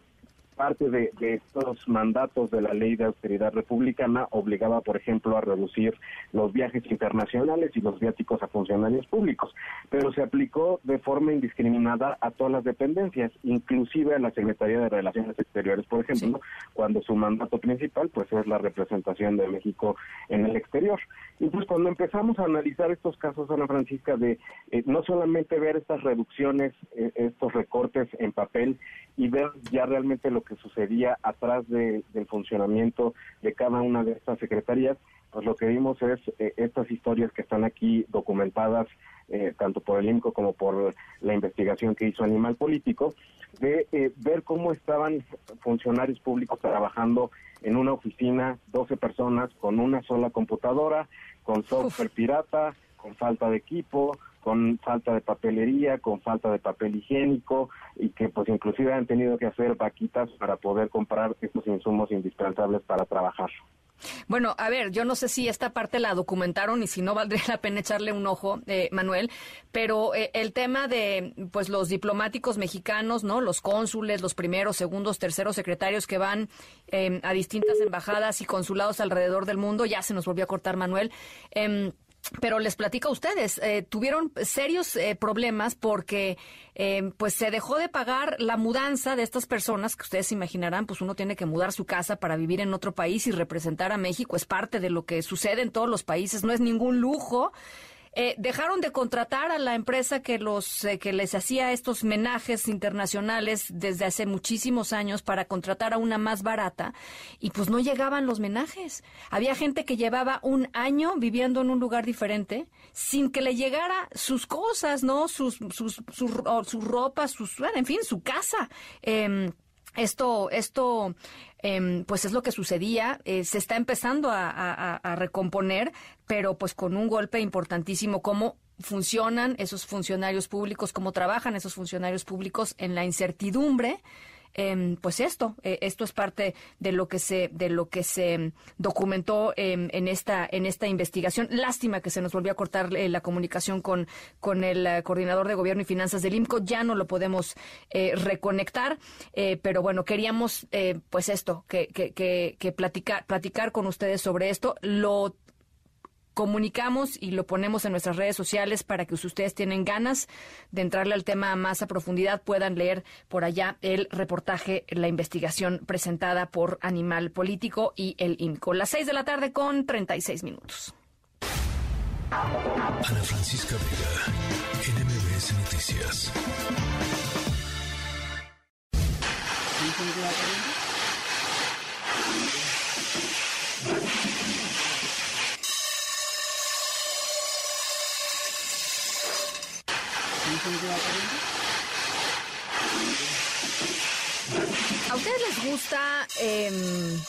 parte de, de estos mandatos de la ley de austeridad republicana obligaba, por ejemplo, a reducir los viajes internacionales y los viáticos a funcionarios públicos, pero se aplicó de forma indiscriminada a todas las dependencias, inclusive a la Secretaría de Relaciones Exteriores, por ejemplo, cuando su mandato principal pues es la representación de México en el exterior. Y pues cuando empezamos a analizar estos casos, Ana Francisca, de eh, no solamente ver estas reducciones, eh, estos recortes en papel y ver ya realmente lo que sucedía atrás de- del funcionamiento de cada una de estas secretarías, pues lo que vimos es eh, estas historias que están aquí documentadas eh, tanto por el INCO como por la investigación que hizo Animal Político, de eh, ver cómo estaban funcionarios públicos trabajando en una oficina, 12 personas, con una sola computadora, con software pirata, con falta de equipo, con falta de papelería, con falta de papel higiénico y que pues inclusive han tenido que hacer vaquitas para poder comprar estos insumos indispensables para trabajar. Bueno, a ver, yo no sé si esta parte la documentaron y si no valdría la pena echarle un ojo, eh, Manuel, pero eh, el tema de pues los diplomáticos mexicanos, ¿no? Los cónsules, los primeros, segundos, terceros secretarios que van eh, a distintas embajadas y consulados alrededor del mundo, ya se nos volvió a cortar, Manuel. Pero les platico a ustedes, eh, tuvieron serios eh, problemas porque eh, pues se dejó de pagar la mudanza de estas personas, que ustedes se imaginarán, pues uno tiene que mudar su casa para vivir en otro país y representar a México, es parte de lo que sucede en todos los países, no es ningún lujo. Eh, dejaron de contratar a la empresa que los eh, que les hacía estos menajes internacionales desde hace muchísimos años para contratar a una más barata y pues no llegaban los menajes. Había gente que llevaba un año viviendo en un lugar diferente sin que le llegara sus cosas, ¿no? Sus sus sus, sus ropas, sus bueno, en fin, su casa. Em, esto, esto, em, pues es lo que sucedía. Eh, se está empezando a, a- a recomponer, pero pues con un golpe importantísimo. Cómo funcionan esos funcionarios públicos, cómo trabajan esos funcionarios públicos en la incertidumbre. Em, pues esto, eh, esto es parte de lo que se, de lo que se em, documentó em, en esta, en esta investigación. Lástima que se nos volvió a cortar eh, la comunicación con, con el eh, coordinador de gobierno y finanzas del IMCO. Ya no lo podemos eh, reconectar, pero bueno, queríamos, pues esto, que, que, que, que platicar, platicar con ustedes sobre esto. Lo comunicamos y lo ponemos en nuestras redes sociales para que si ustedes tienen ganas de entrarle al tema más a profundidad puedan leer por allá el reportaje, la investigación presentada por Animal Político y el INCO. Las seis de la tarde con 36 minutos. Ana Francisca Vega, NMBS Noticias. ¿A ustedes les gusta em,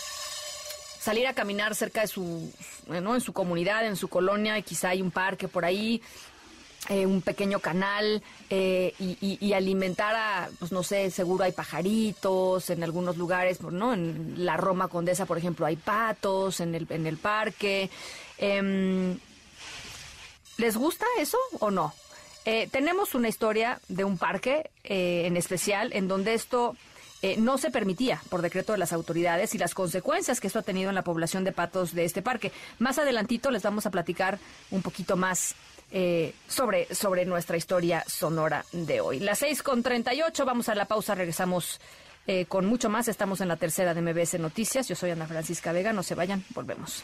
salir a caminar cerca de su, en su comunidad, en su colonia, y quizá hay un parque por ahí, eh, un pequeño canal, eh, y alimentar a, pues no sé, seguro hay pajaritos en algunos lugares, ¿no? En la Roma Condesa, por ejemplo, hay patos en el, en el parque. Em, ¿Les gusta eso o no? Eh, tenemos una historia de un parque eh, en especial en donde esto eh, no se permitía por decreto de las autoridades y las consecuencias que esto ha tenido en la población de patos de este parque. Más adelantito les vamos a platicar un poquito más sobre, sobre nuestra historia sonora de hoy. Las seis con treinta y ocho, vamos a la pausa, regresamos con mucho más. Estamos en la tercera de MBS Noticias. Yo soy Ana Francisca Vega, no se vayan, volvemos.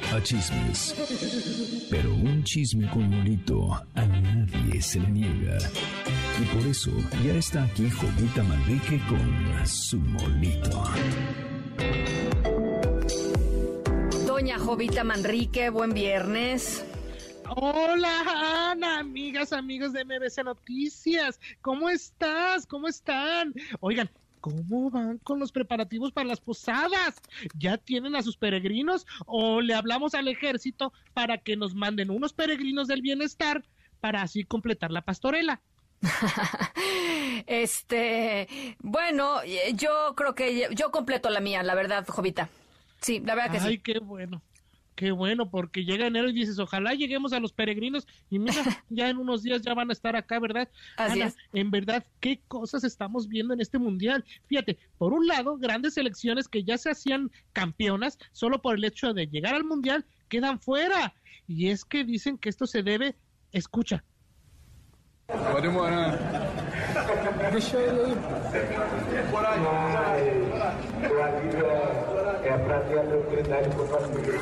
a chismes. Pero un chisme con molito a nadie se le niega. Y por eso ya está aquí Jovita Manrique con su molito. Doña Jovita Manrique, buen viernes. Hola, Ana, amigas, amigos de MBC Noticias. ¿Cómo estás? ¿Cómo están? Oigan, ¿cómo van con los preparativos para las posadas? ¿Ya tienen a sus peregrinos o le hablamos al ejército para que nos manden unos peregrinos del bienestar para así completar la pastorela? Este, bueno, eh, yo creo que yo completo la mía, la verdad, Jovita. Sí, la verdad que Ay, sí. qué bueno. Qué bueno, porque llega enero y dices, ojalá lleguemos a los peregrinos y mira, ya en unos días ya van a estar acá, ¿verdad? Así Ana, es. en verdad, qué cosas estamos viendo en este mundial. Fíjate, por un lado, grandes selecciones que ya se hacían campeonas solo por el hecho de llegar al mundial quedan fuera. Y es que dicen que esto se debe, escucha, Efratian Lutri dari Kupan Biru.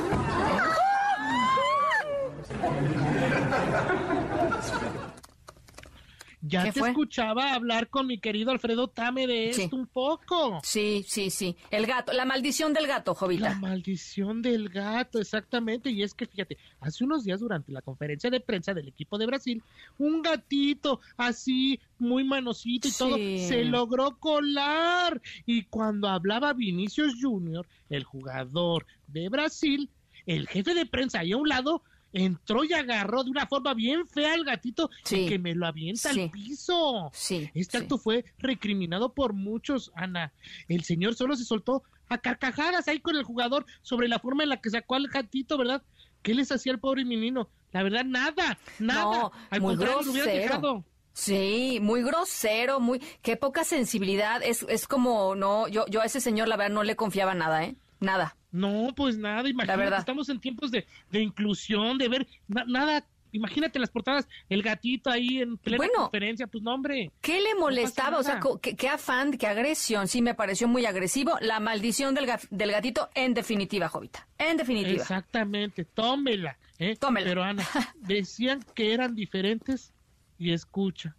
Ya ¿Qué te fue? escuchaba hablar con mi querido Alfredo Tame de Sí. esto un poco. Sí, sí, sí. El gato, la maldición del gato, Jovita. La maldición del gato, exactamente. Y es que fíjate, hace unos días durante la conferencia de prensa del equipo de Brasil, un gatito así, muy manosito y todo, se logró colar. Y cuando hablaba Vinicius Junior, el jugador de Brasil, el jefe de prensa ahí a un lado, entró y agarró de una forma bien fea al gatito y que me lo avienta Sí. al piso. Sí, Este acto fue recriminado por muchos, Ana. El señor solo se soltó a carcajadas ahí con el jugador sobre la forma en la que sacó al gatito, ¿verdad? ¿Qué les hacía el pobre menino? La verdad, nada, nada. No, Al muy contrario, lo hubiera grosero. dejado. Sí, muy grosero, muy, qué poca sensibilidad. Es, es como, no, yo, yo a ese señor la verdad no le confiaba nada, ¿eh? Nada. No, pues nada, imagínate, estamos en tiempos de, de inclusión, de ver na- nada. Imagínate las portadas, el gatito ahí en plena Bueno. conferencia, pues no, hombre. ¿Qué le molestaba? o sea, qué, qué afán, qué agresión. Sí, me pareció muy agresivo. La maldición del, ga- del gatito, en definitiva, Jovita. En definitiva. Exactamente, tómela. ¿eh? Tómela. Pero Ana, decían que eran diferentes y escucha.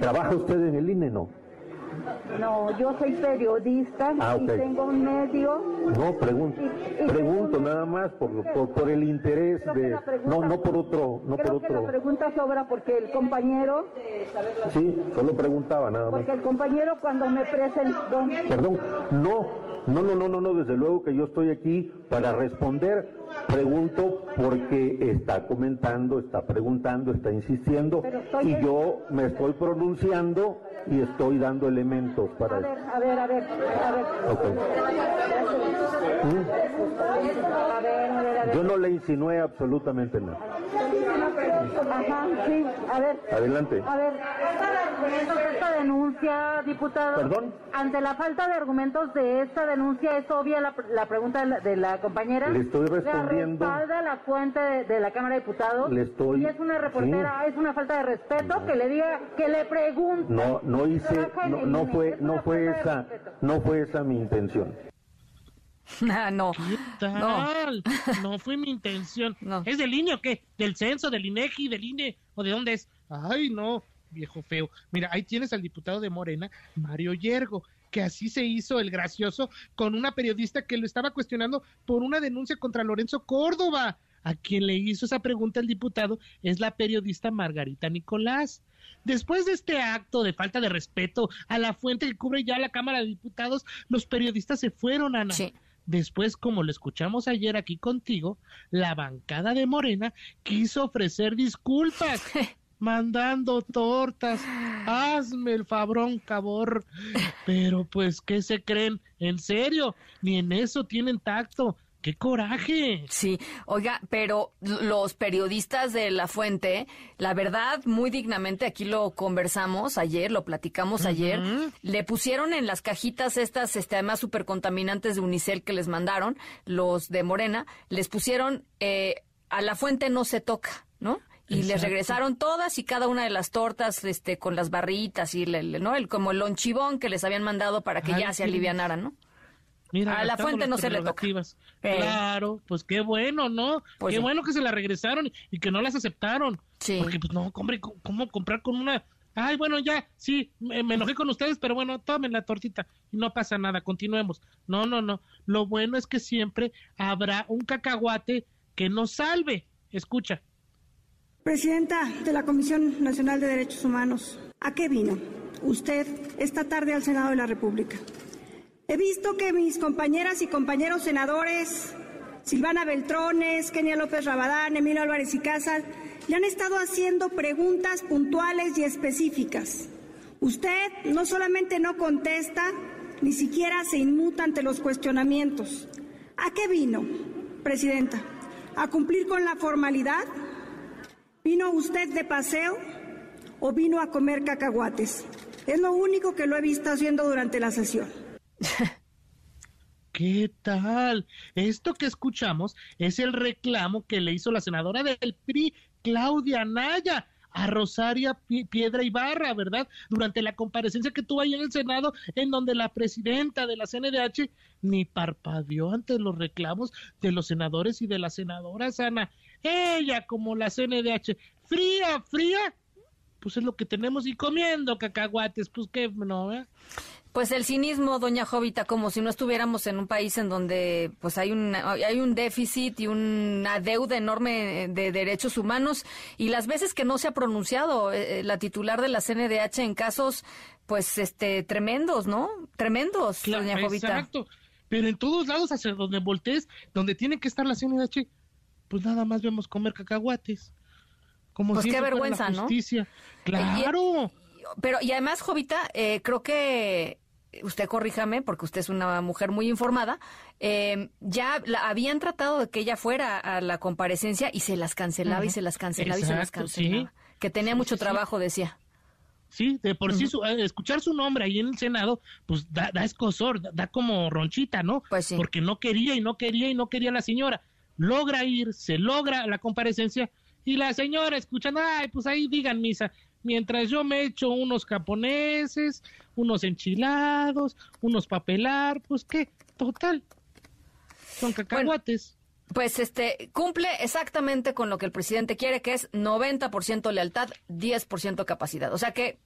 ¿Trabaja usted en el INE, no? No, yo soy periodista Ah, y tengo un medio. No, pregunto, pregunto nada más por, por, por el interés de... No, no por otro, no por Creo que la otro... pregunta sobra porque el compañero, Sí, solo preguntaba nada más. porque el compañero cuando me presentó, Perdón, no, no, no, no, no, no, desde luego que yo estoy aquí para responder. Pregunto porque está comentando, está preguntando, está insistiendo y yo me estoy pronunciando y estoy dando elementos a para a ver, a ver, a ver. A ver. Yo no le insinué absolutamente nada. Ajá, sí, a ver. Adelante. A ver, esta denuncia, diputado. ¿Perdón? Ante la falta de argumentos de esta denuncia, ¿es obvia la, la pregunta de la, de la compañera? Le estoy respondiendo. ¿La respalda la fuente de, de la Cámara de Diputados? Le estoy- Y es una reportera, es una falta de respeto que le diga, que le pregunte. No, no hice, no, el no fue, no fue esa, no fue esa mi intención. Ah, no. Tal, no. fue mi intención. ¿Es del INE o qué? ¿Del censo, del INEGI, del INE o de dónde es? Ay, no, viejo feo. Mira, ahí tienes al diputado de Morena, Mario Yergo, que así se hizo el gracioso con una periodista que lo estaba cuestionando por una denuncia contra Lorenzo Córdoba. A quien le hizo esa pregunta el diputado es la periodista Margarita Nicolás. Después de este acto de falta de respeto a la fuente que cubre ya la Cámara de Diputados, los periodistas se fueron, Ana. Después, como lo escuchamos ayer aquí contigo, la bancada de Morena quiso ofrecer disculpas. mandando tortas, hazme el fabrón cabor. Pero pues, ¿qué se creen? ¿En serio? Ni en eso tienen tacto. ¡Qué coraje! Sí, oiga, pero los periodistas de La Fuente, la verdad, muy dignamente, aquí lo conversamos ayer, lo platicamos ayer, le pusieron en las cajitas estas, este, además súper contaminantes de Unicel que les mandaron, los de Morena, les pusieron, eh, a La Fuente no se toca, ¿no? y les regresaron todas y cada una de las tortas este con las barritas y el, no el como el lonchibón que les habían mandado para que ya se alivianaran, ¿no? Mira, a la fuente no se le toca. Claro, pues qué bueno, ¿no? Pues qué sí. bueno que se la regresaron y que no las aceptaron. Sí. Porque pues no, hombre, ¿cómo comprar con una Ay, bueno, ya, sí, me, me enojé con ustedes, pero bueno, tomen la tortita y no pasa nada, continuemos. No, no, no. Lo bueno es que siempre habrá un cacahuate que nos salve. Escucha. Presidenta de la Comisión Nacional de Derechos Humanos, ¿a qué vino usted esta tarde al Senado de la República? He visto que mis compañeras y compañeros senadores, Silvana Beltrones, Kenia López Rabadán, Emilio Álvarez y Casas, le han estado haciendo preguntas puntuales y específicas. Usted no solamente no contesta, ni siquiera se inmuta ante los cuestionamientos. ¿A qué vino, Presidenta? ¿A cumplir con la formalidad? ¿Vino usted de paseo o vino a comer cacahuates? Es lo único que lo he visto haciendo durante la sesión. ¿Qué tal? Esto que escuchamos es el reclamo que le hizo la senadora del PRI, Claudia Naya, a Rosaria Pi- Piedra Ibarra, ¿verdad? Durante la comparecencia que tuvo ahí en el Senado, en donde la presidenta de la CNDH ni parpadeó ante los reclamos de los senadores y de las senadoras, Ana. Ella, como la CNDH, fría, fría, pues es lo que tenemos y comiendo cacahuates, pues qué, no, ¿eh? Pues el cinismo, doña Jovita, como si no estuviéramos en un país en donde pues hay un, hay un déficit y una deuda enorme de derechos humanos y las veces que no se ha pronunciado eh, la titular de la CNDH en casos pues este tremendos, ¿no? Tremendos, doña Jovita. Exacto. Pero en todos lados, hacia donde voltees, donde tiene que estar la CNDH, pues nada más vemos comer cacahuates. Como Pues si qué la vergüenza, ¿no? justicia. Claro. Pero, y además, Jovita, eh, creo que usted corríjame, porque usted es una mujer muy informada, eh, ya la, habían tratado de que ella fuera a la comparecencia y se las cancelaba y se las cancelaba y se las cancelaba. sí. Que tenía Sí, mucho sí, trabajo, decía. Sí, de por sí su- eh, escuchar su nombre ahí en el Senado, pues da, da escosor, da, da como ronchita, ¿no? Pues sí. Porque no quería y no quería y no quería la señora. Logra ir, se logra la comparecencia y la señora escuchando, ay, pues ahí digan misa. Mientras yo me echo unos japoneses, unos enchilados, unos papelar, pues qué, total. Son cacahuates. Pues este cumple exactamente con lo que el presidente quiere, que es 90% lealtad, 10% capacidad. O sea que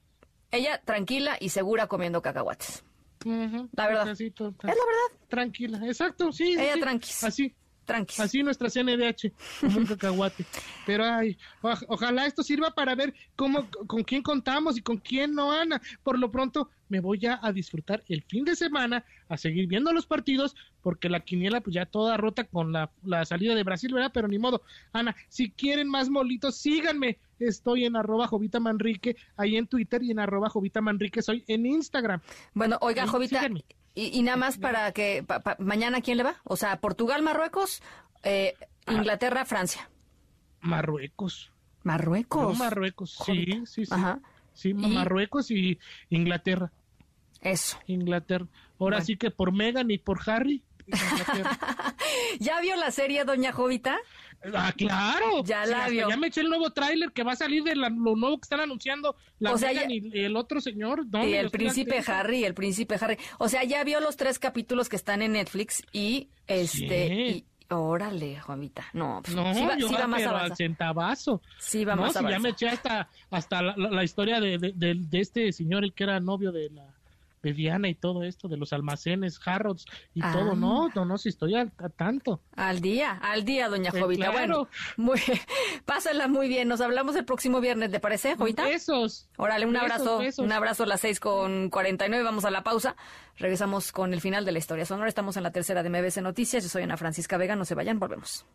ella tranquila y segura comiendo cacahuates. La verdad. Es la verdad. Tranquila, exacto, sí. Ella sí. tranquis. Así. Tranquis. Así nuestra CNDH, como un cacahuate. Pero ay, o- ojalá esto sirva para ver cómo, con quién contamos y con quién no, Ana. Por lo pronto, me voy ya a disfrutar el fin de semana, a seguir viendo los partidos, porque la quiniela pues ya toda rota con la, la salida de Brasil, ¿verdad? Pero ni modo. Ana, si quieren más molitos, síganme. Estoy en arroba Jovita Manrique, ahí en Twitter, y en arroba Jovita Manrique soy en Instagram. Bueno, oiga, Ahí, Jovita, síganme. Y, y nada más para que pa- pa- mañana quién le va? O sea, Portugal, Marruecos, eh. Inglaterra, Francia. Marruecos. Marruecos. No, Marruecos, sí, sí, sí. Ajá. Sí, Marruecos y Inglaterra. Eso. Inglaterra. Ahora Bueno. sí que por Megan y por Harry. ¿Ya vio la serie, doña Jovita? ah, claro. Ya la vio. Ya me eché el nuevo tráiler que va a salir de la- lo nuevo que están anunciando la O sea, ya- y el otro señor. No, y el príncipe. Harry, el príncipe Harry. O sea, ya vio los tres capítulos que están en Netflix y este Sí. y órale, Jovita. No, pues, No, sí va, yo sí va va, más avanzado. centavazo. Sí va no, más si ya avanzado. me eché hasta, hasta la, la- la historia de, de- de- de este señor, el que era novio de la de Diana y todo esto de los almacenes, Harrods y Ah. todo. No, no, no, si estoy al a tanto. Al día, al día, doña Eh, Jovita. claro. Bueno, muy, pásala muy bien. Nos hablamos el próximo viernes, ¿le parece, Jovita? Besos. Órale, un Besos, abrazo. besos. Un abrazo a las seis con 49. Vamos a la pausa. Regresamos con el final de la historia sonora. Estamos en la tercera de MBC Noticias. Yo soy Ana Francisca Vega. No se vayan, volvemos.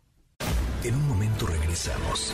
En un momento regresamos.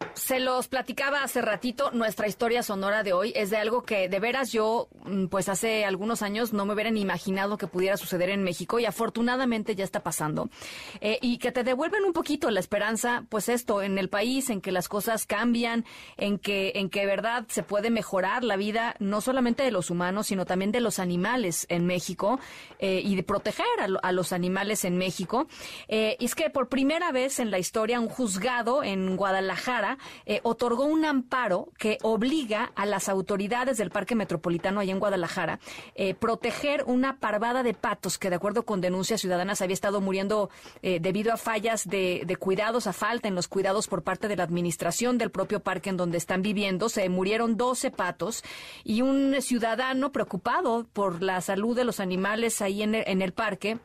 se los platicaba hace ratito, nuestra historia sonora de hoy es de algo que de veras yo, mm, pues hace algunos años no me hubieran imaginado que pudiera suceder en México y afortunadamente ya está pasando. Eh, y que te devuelven un poquito la esperanza, pues esto, en el país, en que las cosas cambian, en que, en que verdad se puede mejorar la vida no solamente de los humanos, sino también de los animales en México eh, y de proteger a los animales en México. Eh, y es que por primera vez en la historia un juzgado en Guadalajara eh, otorgó un amparo que obliga a las autoridades del Parque Metropolitano allá en Guadalajara eh, proteger una parvada de patos que de acuerdo con denuncias ciudadanas había estado muriendo eh, debido a fallas de, de cuidados, a falta en los cuidados por parte de la administración del propio parque en donde están viviendo. Se murieron 12 patos y un ciudadano preocupado por la salud de los animales ahí en el- en el parque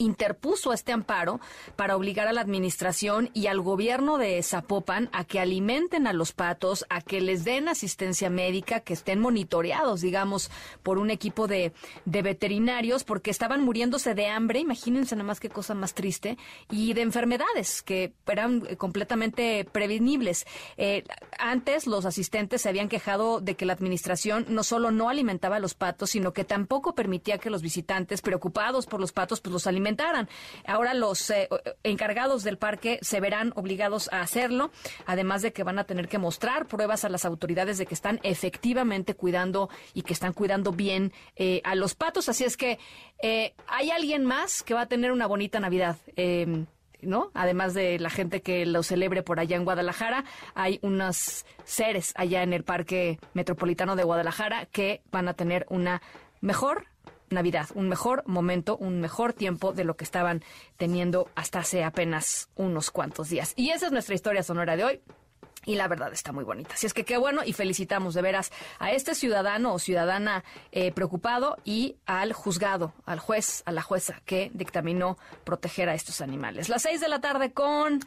interpuso este amparo para obligar a la administración y al gobierno de Zapopan a que alimenten a los patos, a que les den asistencia médica, que estén monitoreados, digamos, por un equipo de, veterinarios, porque estaban muriéndose de hambre, imagínense nada más qué cosa más triste, y de enfermedades que eran eh, completamente prevenibles. Eh, antes los asistentes se habían quejado de que la administración no solo no alimentaba a los patos, sino que tampoco permitía que los visitantes preocupados por los patos pues los alimentaran. Ahora los eh, encargados del parque se verán obligados a hacerlo, además de que van a tener que mostrar pruebas a las autoridades de que están efectivamente cuidando y que están cuidando bien eh, a los patos. Así es que eh, hay alguien más que va a tener una bonita Navidad. Eh, ¿no? Además de la gente que lo celebre por allá en Guadalajara, hay unos seres allá en el Parque Metropolitano de Guadalajara que van a tener una mejor Navidad, un mejor momento, un mejor tiempo de lo que estaban teniendo hasta hace apenas unos cuantos días. Y esa es nuestra historia sonora de hoy. Y la verdad está muy bonita. Así es que qué bueno y felicitamos de veras a este ciudadano o ciudadana eh, preocupado y al juzgado, al juez, a la jueza que dictaminó proteger a estos animales. Las seis de la tarde con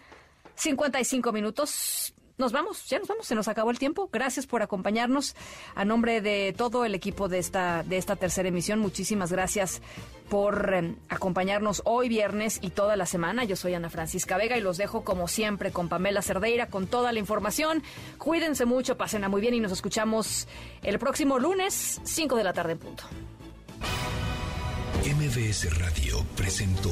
55 minutos. Nos vamos, ya nos vamos, se nos acabó el tiempo. Gracias por acompañarnos. A nombre de todo el equipo de esta, de esta tercera emisión, muchísimas gracias por eh, acompañarnos hoy viernes y toda la semana. Yo soy Ana Francisca Vega y los dejo como siempre con Pamela Cerdeira con toda la información. Cuídense mucho, pasen a muy bien y nos escuchamos el próximo lunes, 5 de la tarde en punto. MBS Radio presentó